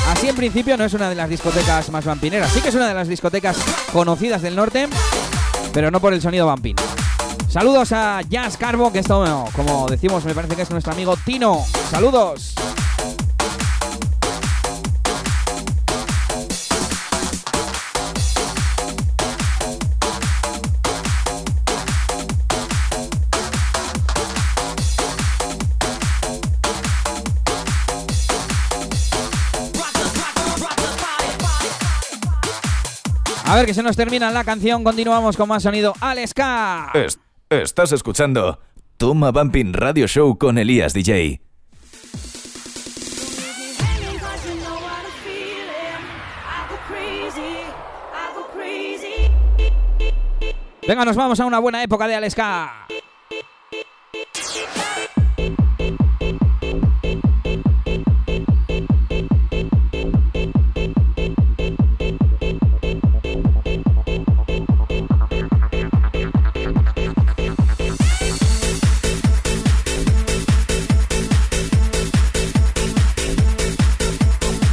así en principio no es una de las discotecas más vampineras. Sí que es una de las discotecas conocidas del norte, pero no por el sonido vampin. Saludos a Jazz Carbo, que esto, como decimos, me parece que es nuestro amigo Tino. Saludos. A ver que se nos termina la canción, continuamos con más sonido Aleska. Es- estás escuchando Toma Bumping Radio Show con Elías DJ. Venga, nos vamos a una buena época de Aleska.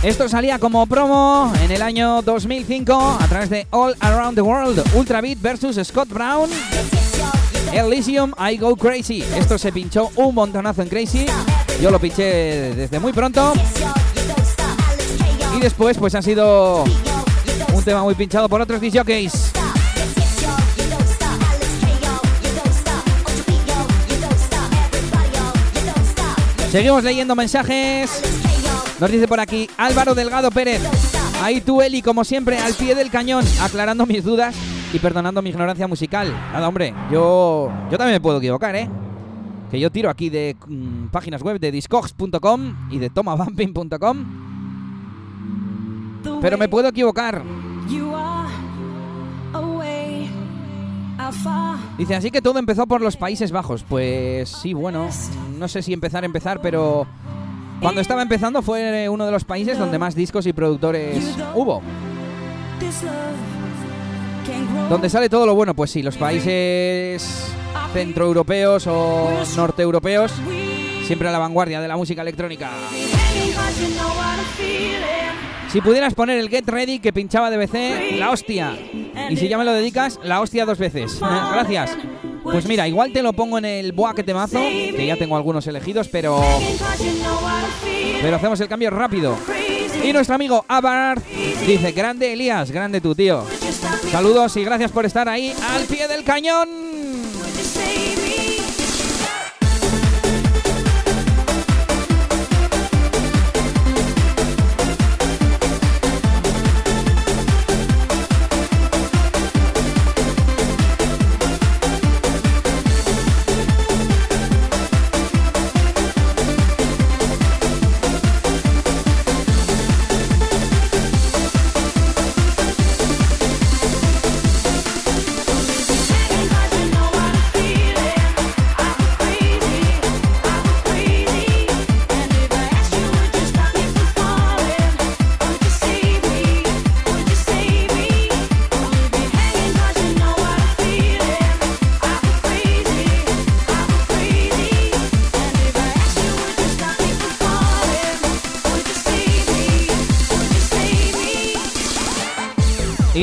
Esto salía como promo en el año 2005 a través de All Around the World, Ultra Beat versus Scott Brown. Elysium, I Go Crazy. Esto se pinchó un montonazo en Crazy. Yo lo pinché desde muy pronto. Y después, pues ha sido un tema muy pinchado por otros DJs. Seguimos leyendo mensajes. Nos dice por aquí Álvaro Delgado Pérez. Ahí tú, Eli, como siempre, al pie del cañón, aclarando mis dudas y perdonando mi ignorancia musical. Nada, hombre, yo, yo también me puedo equivocar, ¿eh? Que yo tiro aquí de mm, páginas web de discogs.com y de tomabumping.com. Pero me puedo equivocar. Dice, así que todo empezó por los Países Bajos. Pues sí, bueno, no sé si empezar, empezar, pero cuando estaba empezando fue uno de los países donde más discos y productores hubo. ¿Dónde sale todo lo bueno? Pues sí, los países centroeuropeos o norteeuropeos, siempre a la vanguardia de la música electrónica. Si pudieras poner el Get Ready que pinchaba DBC, la hostia. Y si ya me lo dedicas, la hostia dos veces. Gracias. Pues mira, igual te lo pongo en el Boa que te mazo, que ya tengo algunos elegidos, pero. Pero hacemos el cambio rápido. Y nuestro amigo Abar dice: Grande Elías, grande tu tío. Saludos y gracias por estar ahí al pie del cañón.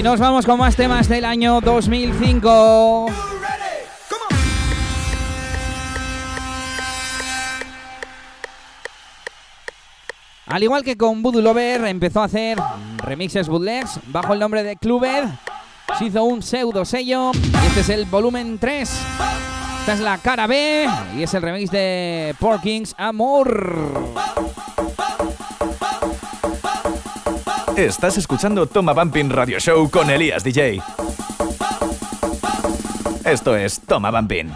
Nos vamos con más temas del año 2005. Al igual que con Voodoo Lover, empezó a hacer remixes bootlegs bajo el nombre de Clubed. Se hizo un pseudo sello este es el volumen 3. Esta es la cara B y es el remix de Porkins Amor. Estás escuchando Toma Bumping Radio Show con Elías DJ. Esto es Toma Bumping.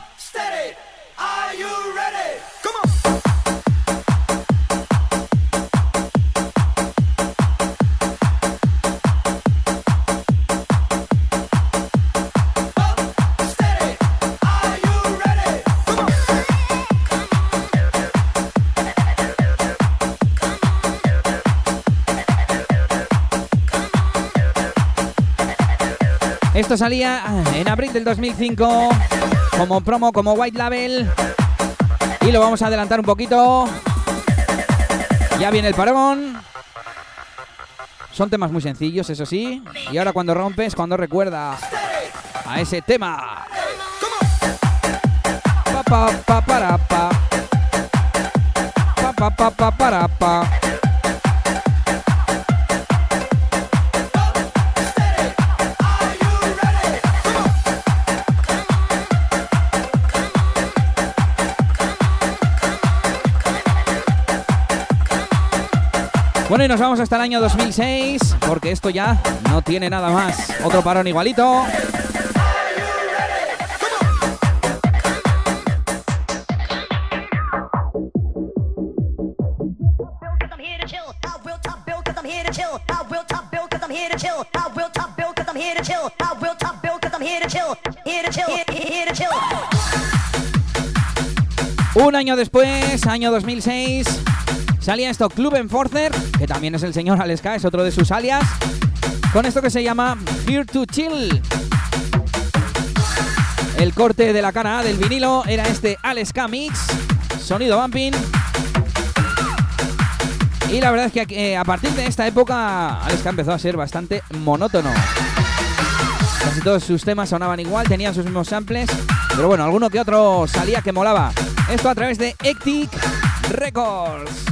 Esto salía en abril del 2005 como promo, como white label. Y lo vamos a adelantar un poquito. Ya viene el parón. Son temas muy sencillos, eso sí. Y ahora cuando rompes, cuando recuerda a ese tema. Pa pa pa para pa. Pa. Bueno, y nos vamos hasta el año 2006, porque esto ya no tiene nada más. Otro parón igualito. Un año después, año 2006, Salía esto Club Enforcer, que también es el señor Aleska, es otro de sus alias, con esto que se llama Here to Chill. El corte de la cara A del vinilo era este Aleska Mix, sonido bumping. Y la verdad es que eh, a partir de esta época Aleska empezó a ser bastante monótono. Casi todos sus temas sonaban igual, tenían sus mismos samples, pero bueno, alguno que otro salía que molaba. Esto a través de Ectic Records.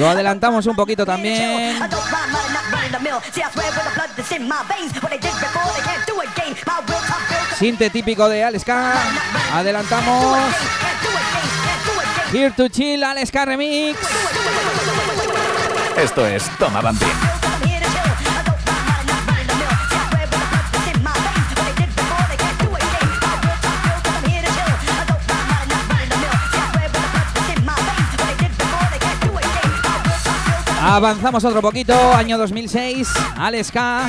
Lo adelantamos un poquito también. Sinte típico de Aleska. Adelantamos. Here to Chill, Aleska Remix. Esto es Toma Vampin. Avanzamos otro poquito, año 2006, Aleska.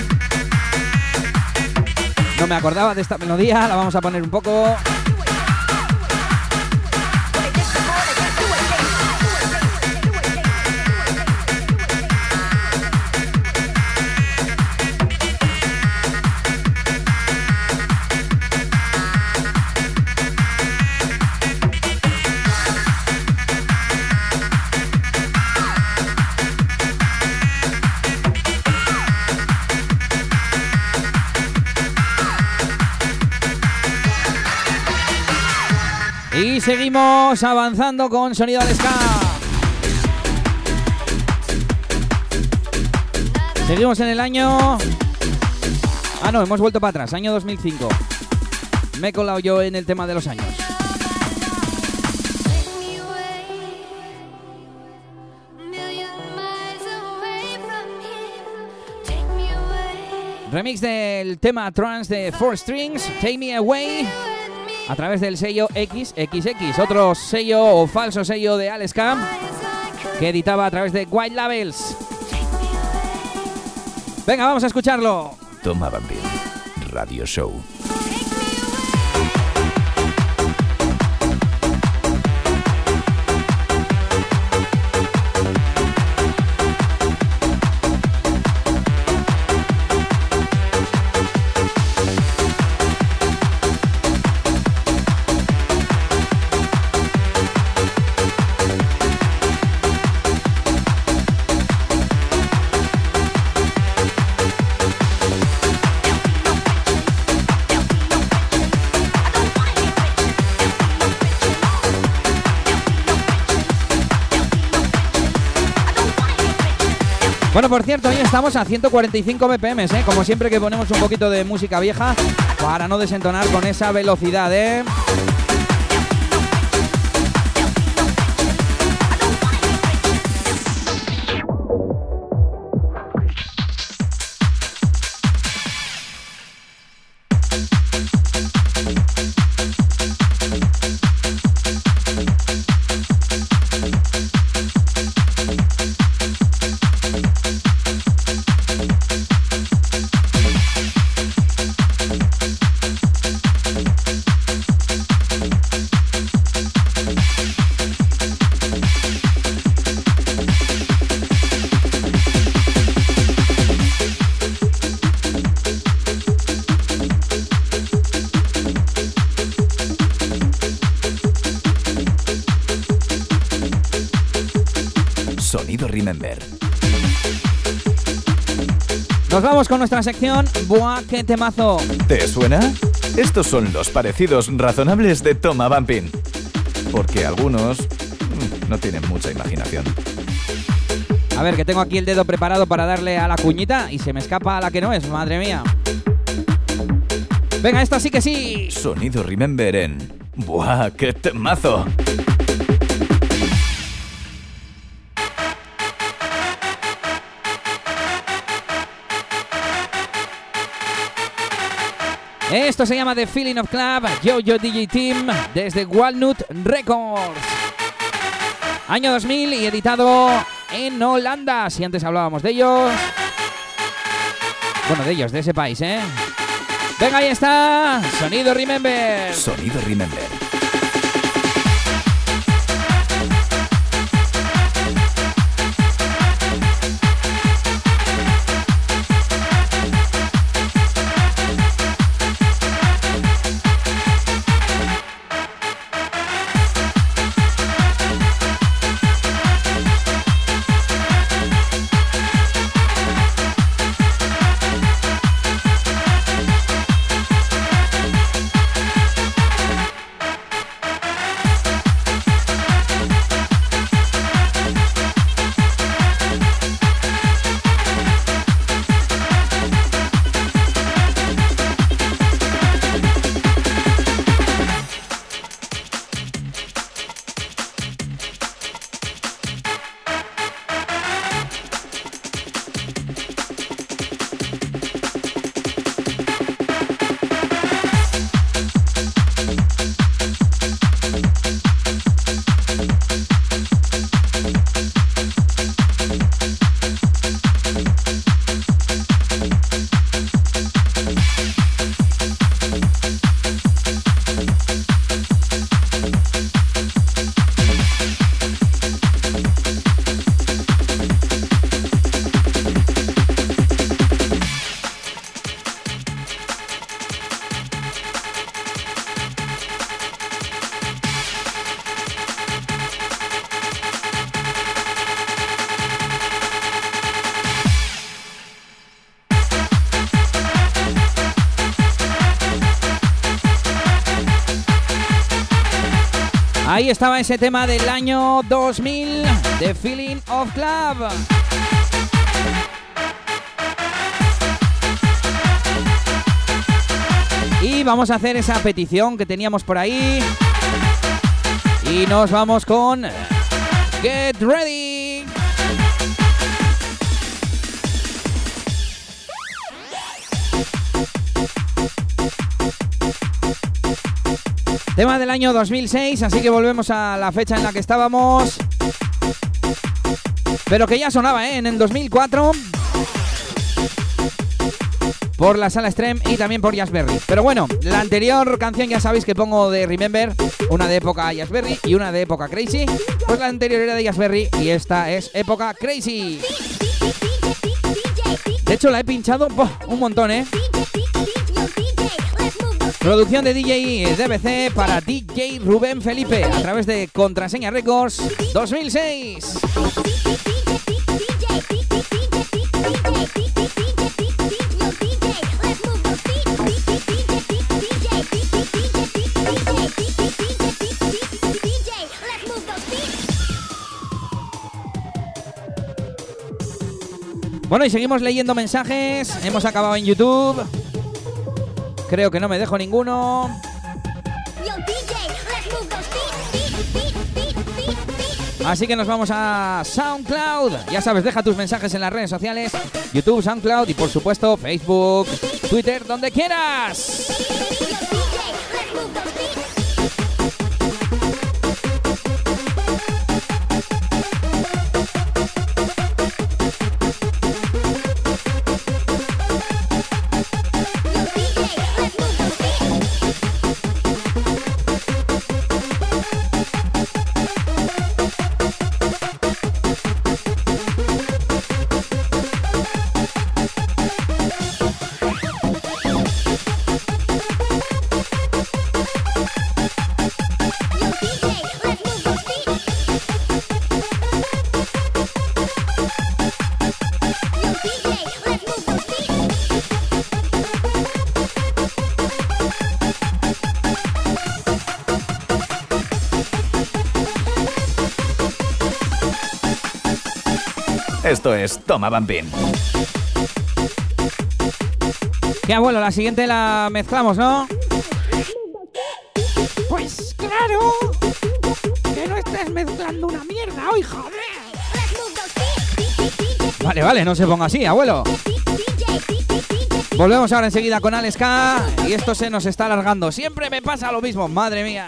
No me acordaba de esta melodía, la vamos a poner un poco. Seguimos avanzando con sonido al ska. Seguimos en el año. Ah, no, hemos vuelto para atrás, año 2005. Me he colado yo en el tema de los años. Remix del tema trance de Four Strings, Take Me Away, a través del sello XXX, otro sello o falso sello de Alex Camp que editaba a través de White Labels. Venga, vamos a escucharlo. Toma Vampin. Radio Show. Bueno, por cierto, hoy estamos a 145 BPM, ¿eh? Como siempre que ponemos un poquito de música vieja para no desentonar con esa velocidad, ¿eh? Sonido Remember. Nos vamos con nuestra sección Buah, qué temazo. ¿Te suena? Estos son los parecidos razonables de Toma Vampin. Porque algunos mm, no tienen mucha imaginación. A ver, que tengo aquí el dedo preparado para darle a la cuñita y se me escapa a la que no es, madre mía. Venga, esta sí que sí. Sonido Remember en. ¡Buah, qué temazo! Esto se llama The Feeling of Club, Yo-Yo DJ Team, desde Walnut Records. Año 2000 y editado en Holanda, si antes hablábamos de ellos. Bueno, de ellos, de ese país, ¿eh? Venga, ahí está. Sonido Remember. Sonido Remember. Estaba ese tema del año 2000, The Feeling of Club. Y vamos a hacer esa petición que teníamos por ahí. Y nos vamos con Get Ready. Tema del año 2006, así que volvemos a la fecha en la que estábamos. Pero que ya sonaba ¿eh? en el 2004 por la sala Stream y también por Jazzberry. Pero bueno, la anterior canción ya sabéis que pongo de Remember, una de época Jazzberry y una de época Crazy. Pues la anterior era de Jazzberry y esta es época Crazy. De hecho la he pinchado un montón, ¿eh? Producción de DJ DBC para DJ Rubén Felipe a través de Contraseña Records 2006. Bueno, y seguimos leyendo mensajes. Hemos acabado en YouTube. Creo que no me dejo ninguno. Así que nos vamos a SoundCloud. Ya sabes, deja tus mensajes en las redes sociales, YouTube, SoundCloud y por supuesto Facebook, Twitter, donde quieras. Esto es Toma Bambín. Que abuelo, la siguiente la mezclamos, ¿no? Pues claro. Que no estés mezclando una mierda hoy, joder. Vale, vale, no se ponga así, abuelo. Volvemos ahora enseguida con Alex K. Y esto se nos está alargando. Siempre me pasa lo mismo, madre mía.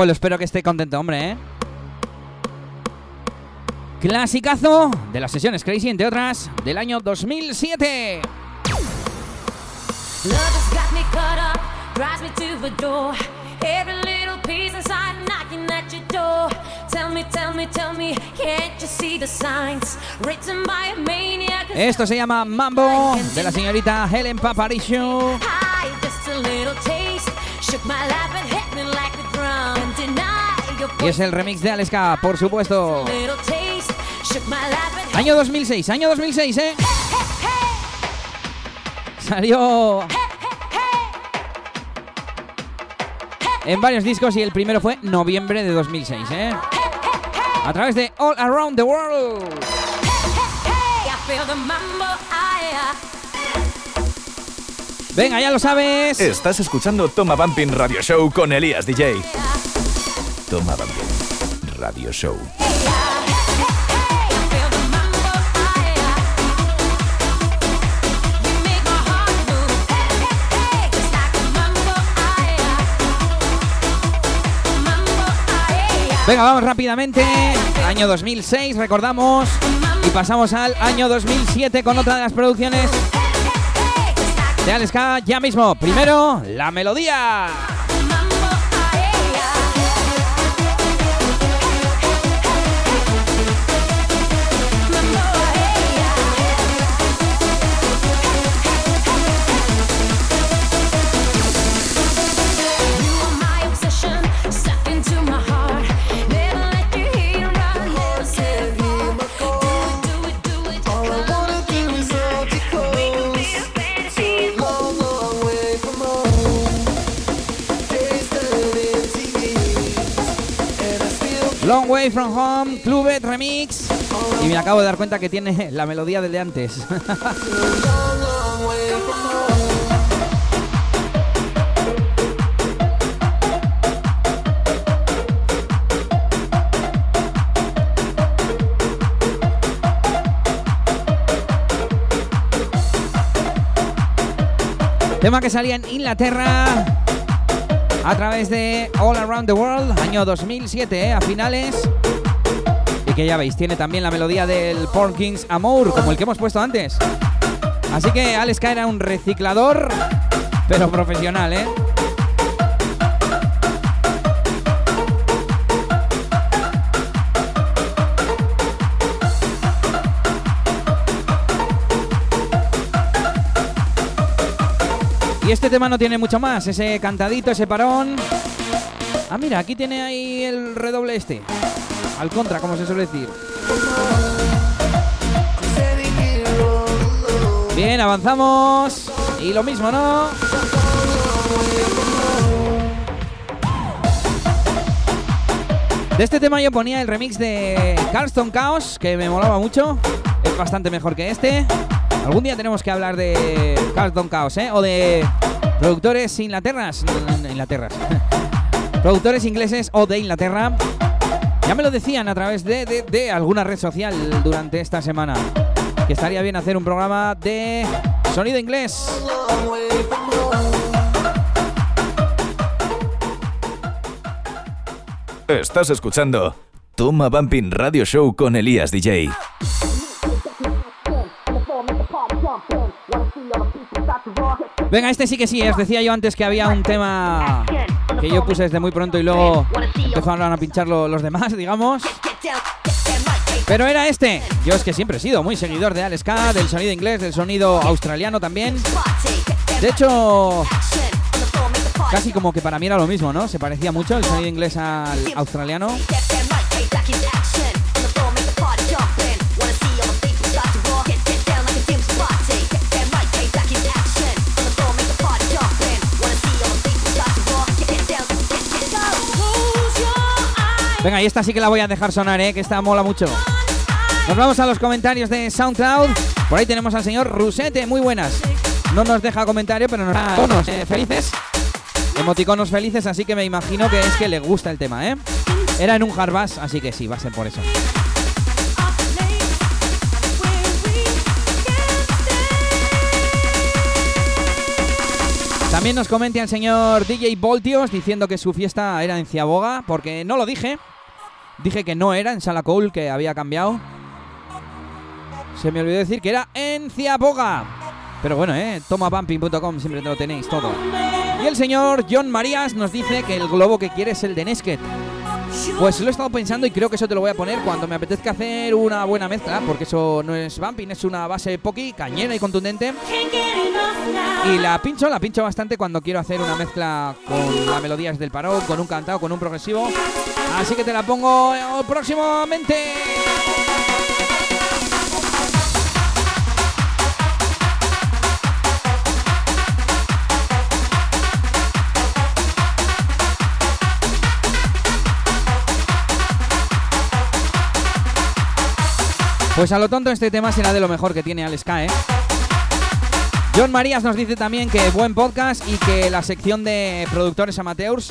Abuelo, espero que esté contento, hombre, ¿eh? Clasicazo de las sesiones Crazy, entre otras, del año 2007. Esto se llama Mambo de la señorita Helen Paparizou. Y es el remix de Aleska, por supuesto. Año 2006, año 2006, ¿eh? Salió en varios discos y el primero fue noviembre de 2006, ¿eh? A través de All Around the World. Venga, ya lo sabes. Estás escuchando Toma Bumping Radio Show con Elías DJ. Toma Bumping Radio Show. Venga, vamos rápidamente. Año 2006, recordamos. Y pasamos al año 2007 con otra de las producciones de Aleska ya mismo. Primero, la melodía. Long Way From Home, Clubet Remix. Y me acabo de dar cuenta que tiene la melodía del de antes. Tema que salía en Inglaterra a través de All Around the World, año 2007, ¿eh? a finales. Y que ya veis, tiene también la melodía del Porkins Amour, como el que hemos puesto antes. Así que Alex K era un reciclador, pero profesional, ¿eh? Y este tema no tiene mucho más, ese cantadito, ese parón. Ah, mira, aquí tiene ahí el redoble este. Al contra, como se suele decir. Bien, avanzamos. Y lo mismo, ¿no? De este tema yo ponía el remix de Carlston Chaos, que me molaba mucho. Es bastante mejor que este. Algún día tenemos que hablar de Carlton Chaos, ¿eh? O de productores Inglaterras. Inglaterras. productores ingleses o de Inglaterra. Ya me lo decían a través de, de, de alguna red social durante esta semana. Que estaría bien hacer un programa de sonido inglés. Estás escuchando Toma Bumping Radio Show con Elías DJ. Venga, este sí que sí, os decía yo antes que había un tema que yo puse desde muy pronto y luego empezaron a pincharlo los demás, digamos. Pero era este. Yo es que siempre he sido muy seguidor de Alex K, del sonido inglés, del sonido australiano también. De hecho, casi como que para mí era lo mismo, ¿no? Se parecía mucho el sonido inglés al australiano. Venga, y esta sí que la voy a dejar sonar, ¿eh? Que esta mola mucho. Nos vamos a los comentarios de SoundCloud. Por ahí tenemos al señor Rusete, muy buenas. No nos deja comentario, pero nos da tonos eh, felices. Emoticonos felices, así que me imagino que es que le gusta el tema, ¿eh? Era en un hardbass, así que sí, va a ser por eso. También nos comenta el señor DJ Voltios diciendo que su fiesta era en Ciaboga, porque no lo dije. Dije que no era en Sala Cole, que había cambiado. Se me olvidó decir que era en Ciaboga. Pero bueno, eh, tomabumping.com siempre lo tenéis todo. Y el señor John Marías nos dice que el globo que quiere es el de Nesket. Pues lo he estado pensando y creo que eso te lo voy a poner cuando me apetezca hacer una buena mezcla, porque eso no es bumping, es una base poki, cañera y contundente. Y la pincho, la pincho bastante cuando quiero hacer una mezcla con las melodías del parón, con un cantado, con un progresivo. Así que te la pongo próximamente. Pues a lo tonto este tema será de lo mejor que tiene Aleska, ¿eh? John Marías nos dice también que buen podcast y que la sección de productores amateurs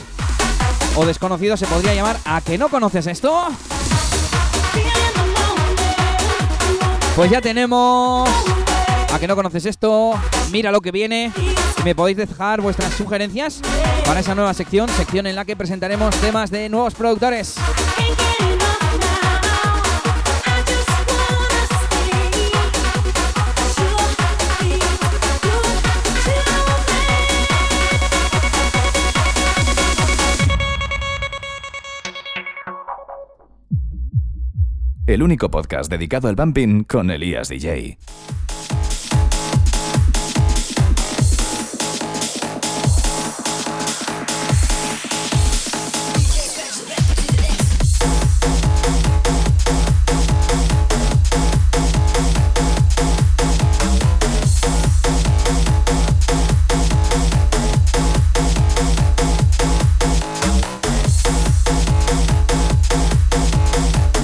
o desconocidos se podría llamar ¿A que no conoces esto? Pues ya tenemos ¿A que no conoces esto? Mira lo que viene. Me podéis dejar vuestras sugerencias para esa nueva sección, sección en la que presentaremos temas de nuevos productores. El único podcast dedicado al bumping con Elías DJ.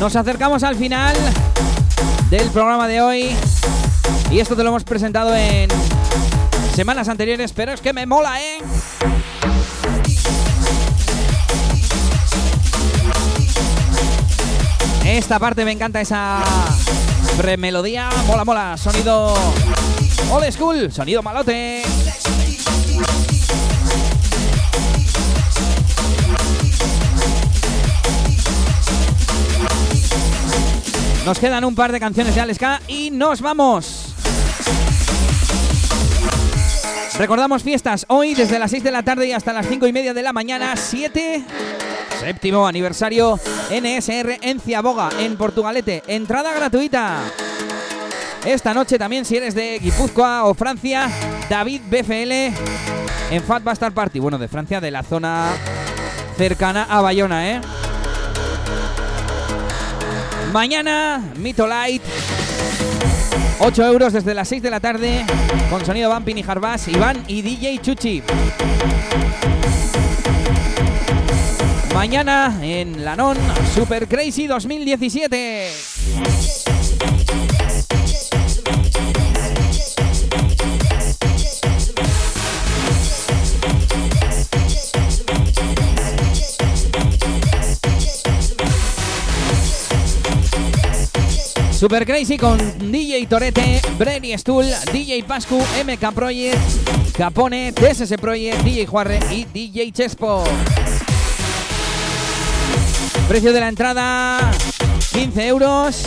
Nos acercamos al final del programa de hoy. Y esto te lo hemos presentado en semanas anteriores, pero es que me mola, ¿eh? Esta parte me encanta esa melodía. Mola, mola. Sonido old school. Sonido malote. Nos quedan un par de canciones de Aleska y nos vamos. Recordamos fiestas hoy desde las 6 de la tarde y hasta las 5 y media de la mañana, 7, séptimo aniversario NSR en Ciaboga, en Portugalete. Entrada gratuita. Esta noche también, si eres de Guipúzcoa o Francia, David BFL en Fat Bastard Party. Bueno, de Francia, de la zona cercana a Bayona, ¿eh? Mañana, Mito Light. 8 euros desde las 6 de la tarde con sonido Bumping y Harbas, Iván y DJ Chuchi. Mañana en Lanon Super Crazy 2017. Super Crazy con DJ Torete, Brenny Stull, DJ Pascu, MK Project, Capone, TSS Project, DJ Juarre y DJ Chespo. Precio de la entrada 15 euros.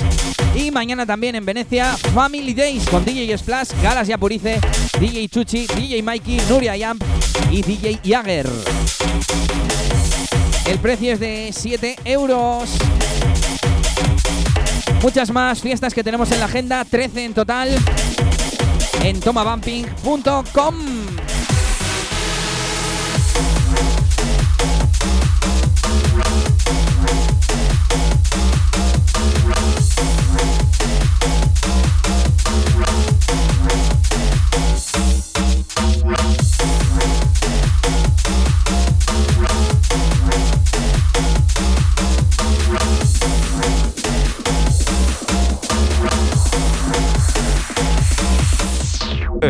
Y mañana también en Venecia, Family Days con DJ Splash, Galas Yapurice, DJ Chuchi, DJ Mikey, Nuria Yamp y DJ Jagger. El precio es de 7 euros. Muchas más fiestas que tenemos en la agenda, 13 en total, en tomabumping.com.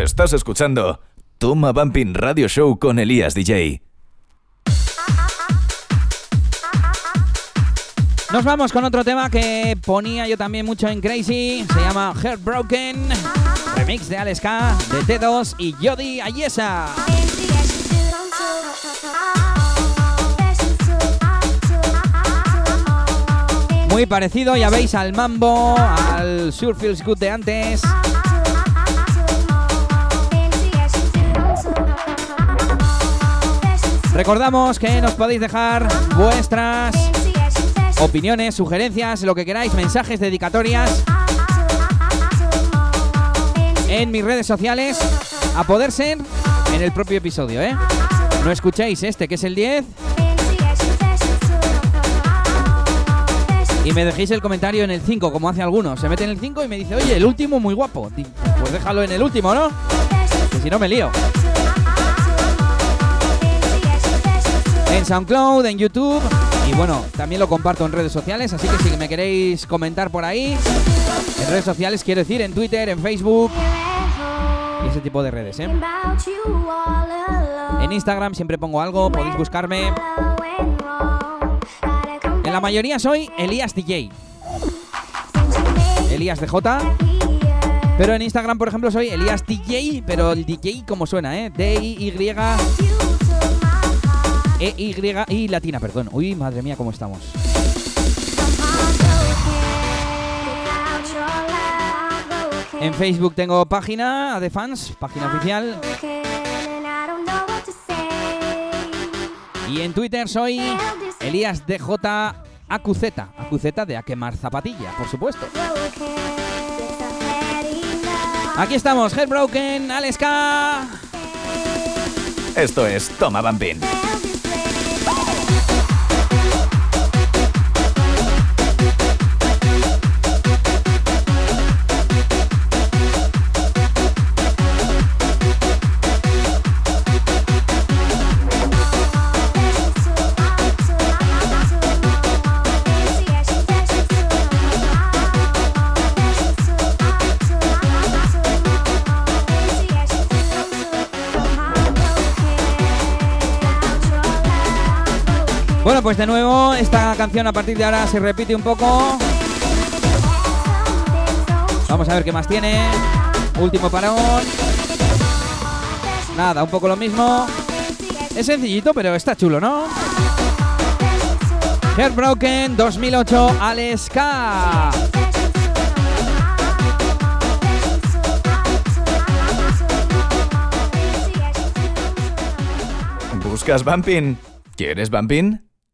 Estás escuchando Toma Bumping Radio Show con Elías DJ. Nos vamos con otro tema que ponía yo también mucho en Crazy. Se llama Heartbroken. Remix de Alex K, de T2 y Jody Ayesa. Muy parecido, ya veis, al Mambo, al Sure Feels Good de antes. Recordamos que nos podéis dejar vuestras opiniones, sugerencias, lo que queráis, mensajes, dedicatorias en mis redes sociales, a poder ser en el propio episodio, ¿eh? No escuchéis este, que es el 10. Y me dejéis el comentario en el 5, como hace algunos. Se mete en el 5 y me dice, oye, el último muy guapo. Pues déjalo en el último, ¿no? Que si no me lío. En SoundCloud, en YouTube Y bueno, también lo comparto en redes sociales, así que si me queréis comentar por ahí, en redes sociales quiero decir, en Twitter, en Facebook y ese tipo de redes, ¿eh? En Instagram siempre pongo algo, podéis buscarme. En la mayoría soy Elías DJ. Elías DJ. Pero en Instagram, por ejemplo, soy Elías DJ, pero el DJ como suena, ¿eh? D-I-Y E-Y y latina, perdón. Uy, madre mía, cómo estamos. En Facebook tengo página de fans, página oficial. Y en Twitter soy Elías DJ AQZ. AQZ de A quemar zapatilla, por supuesto. Aquí estamos, Headbroken, Aleska. Esto es Toma Bambín. Pues de nuevo, esta canción a partir de ahora se repite un poco. Vamos a ver qué más tiene. Último parón. Nada, un poco lo mismo. Es sencillito, pero está chulo, ¿no? Heartbroken 2008 Alex K. ¿Buscas Bumping? ¿Quieres Bumping?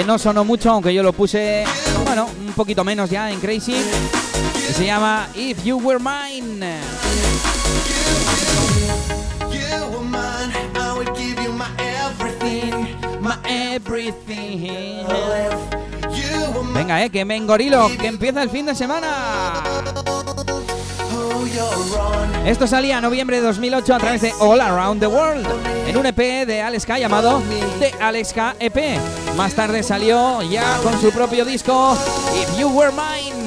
Que no sonó mucho, aunque yo lo puse, bueno, un poquito menos ya en Crazy, que se llama If You Were Mine. Venga, eh, que me engorilo, que empieza el fin de semana. Esto salía en noviembre de 2008 a través de All Around the World, en un EP de Alex K llamado The Alex K EP. Más tarde salió ya con su propio disco If You Were Mine.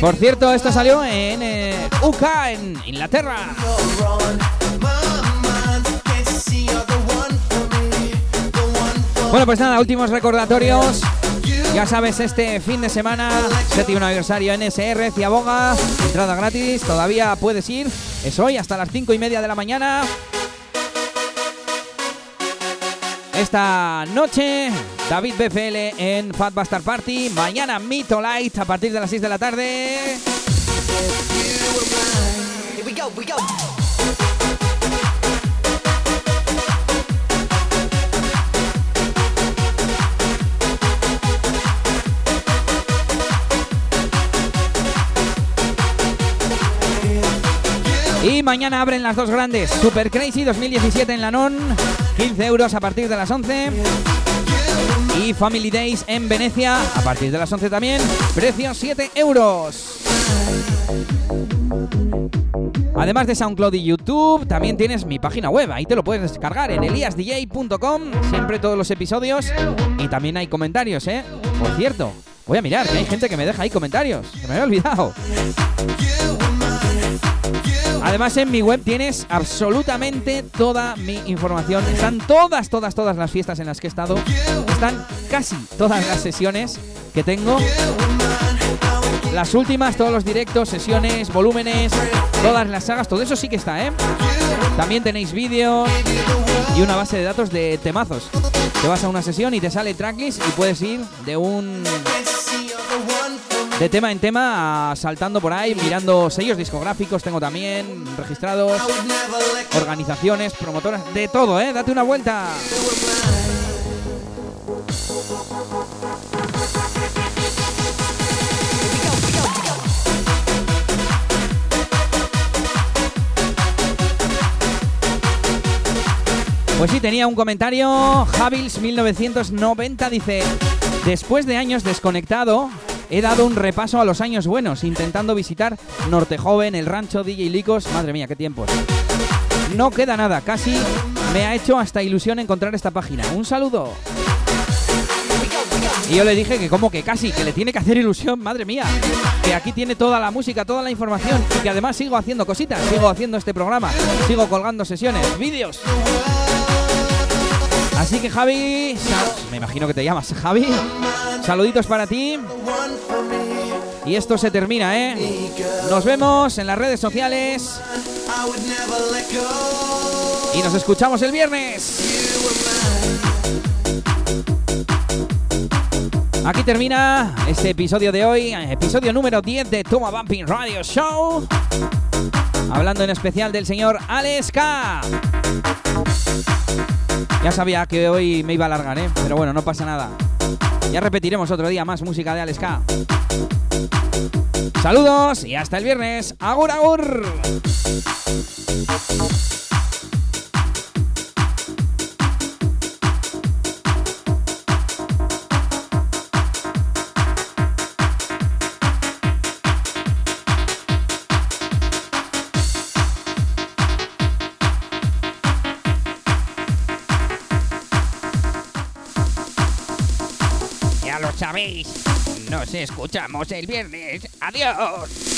Por cierto, esto salió en eh, UK, en Inglaterra. Bueno, pues nada, últimos recordatorios. Ya sabes, este fin de semana, séptimo aniversario NSR, Ciaboga, entrada gratis, todavía puedes ir. Es hoy hasta las cinco y media de la mañana. Esta noche, David BFL en Fat Bastard Party. Mañana, Mito Light a partir de las 6 de la tarde. Mañana abren las dos grandes. Super Crazy 2017 en Lanón. 15 euros a partir de las 11. Y Family Days en Venecia a partir de las 11 también. Precio 7 euros. Además de SoundCloud y YouTube, también tienes mi página web. Ahí te lo puedes descargar en eliasdj.com. Siempre todos los episodios. Y también hay comentarios, ¿eh? Por cierto, voy a mirar que hay gente que me deja ahí comentarios. Me había olvidado. Además en mi web tienes absolutamente toda mi información. Están todas, todas, todas las fiestas en las que he estado. Están casi todas las sesiones que tengo. Las últimas, todos los directos, sesiones, volúmenes, todas las sagas, todo eso sí que está, ¿eh? También tenéis vídeos y una base de datos de temazos. Te vas a una sesión y te sale tracklist y puedes ir de un de tema en tema saltando por ahí, mirando sellos discográficos, tengo también registrados, organizaciones, promotoras, de todo, ¿eh? Date una vuelta. Pues sí, tenía un comentario. Javils1990 dice: Después de años desconectado, he dado un repaso a los años buenos, intentando visitar Norte Joven, el rancho DJ Licos. Madre mía, qué tiempos. No queda nada, casi me ha hecho hasta ilusión encontrar esta página. Un saludo. Y yo le dije que como que casi, que le tiene que hacer ilusión, madre mía. Que aquí tiene toda la música, toda la información y que además sigo haciendo cositas, sigo haciendo este programa, sigo colgando sesiones, vídeos. Así que Javi, me imagino que te llamas Javi. Saluditos para ti. Y esto se termina, ¿eh? Nos vemos en las redes sociales. Y nos escuchamos el viernes. Aquí termina este episodio de hoy, episodio número 10 de Toma Bumping Radio Show. Hablando en especial del señor Alex K. Ya sabía que hoy me iba a alargar, ¿eh? Pero bueno, no pasa nada. Ya repetiremos otro día más música de Alex K. Saludos y hasta el viernes. Agur, agur. Nos escuchamos el viernes. Adiós.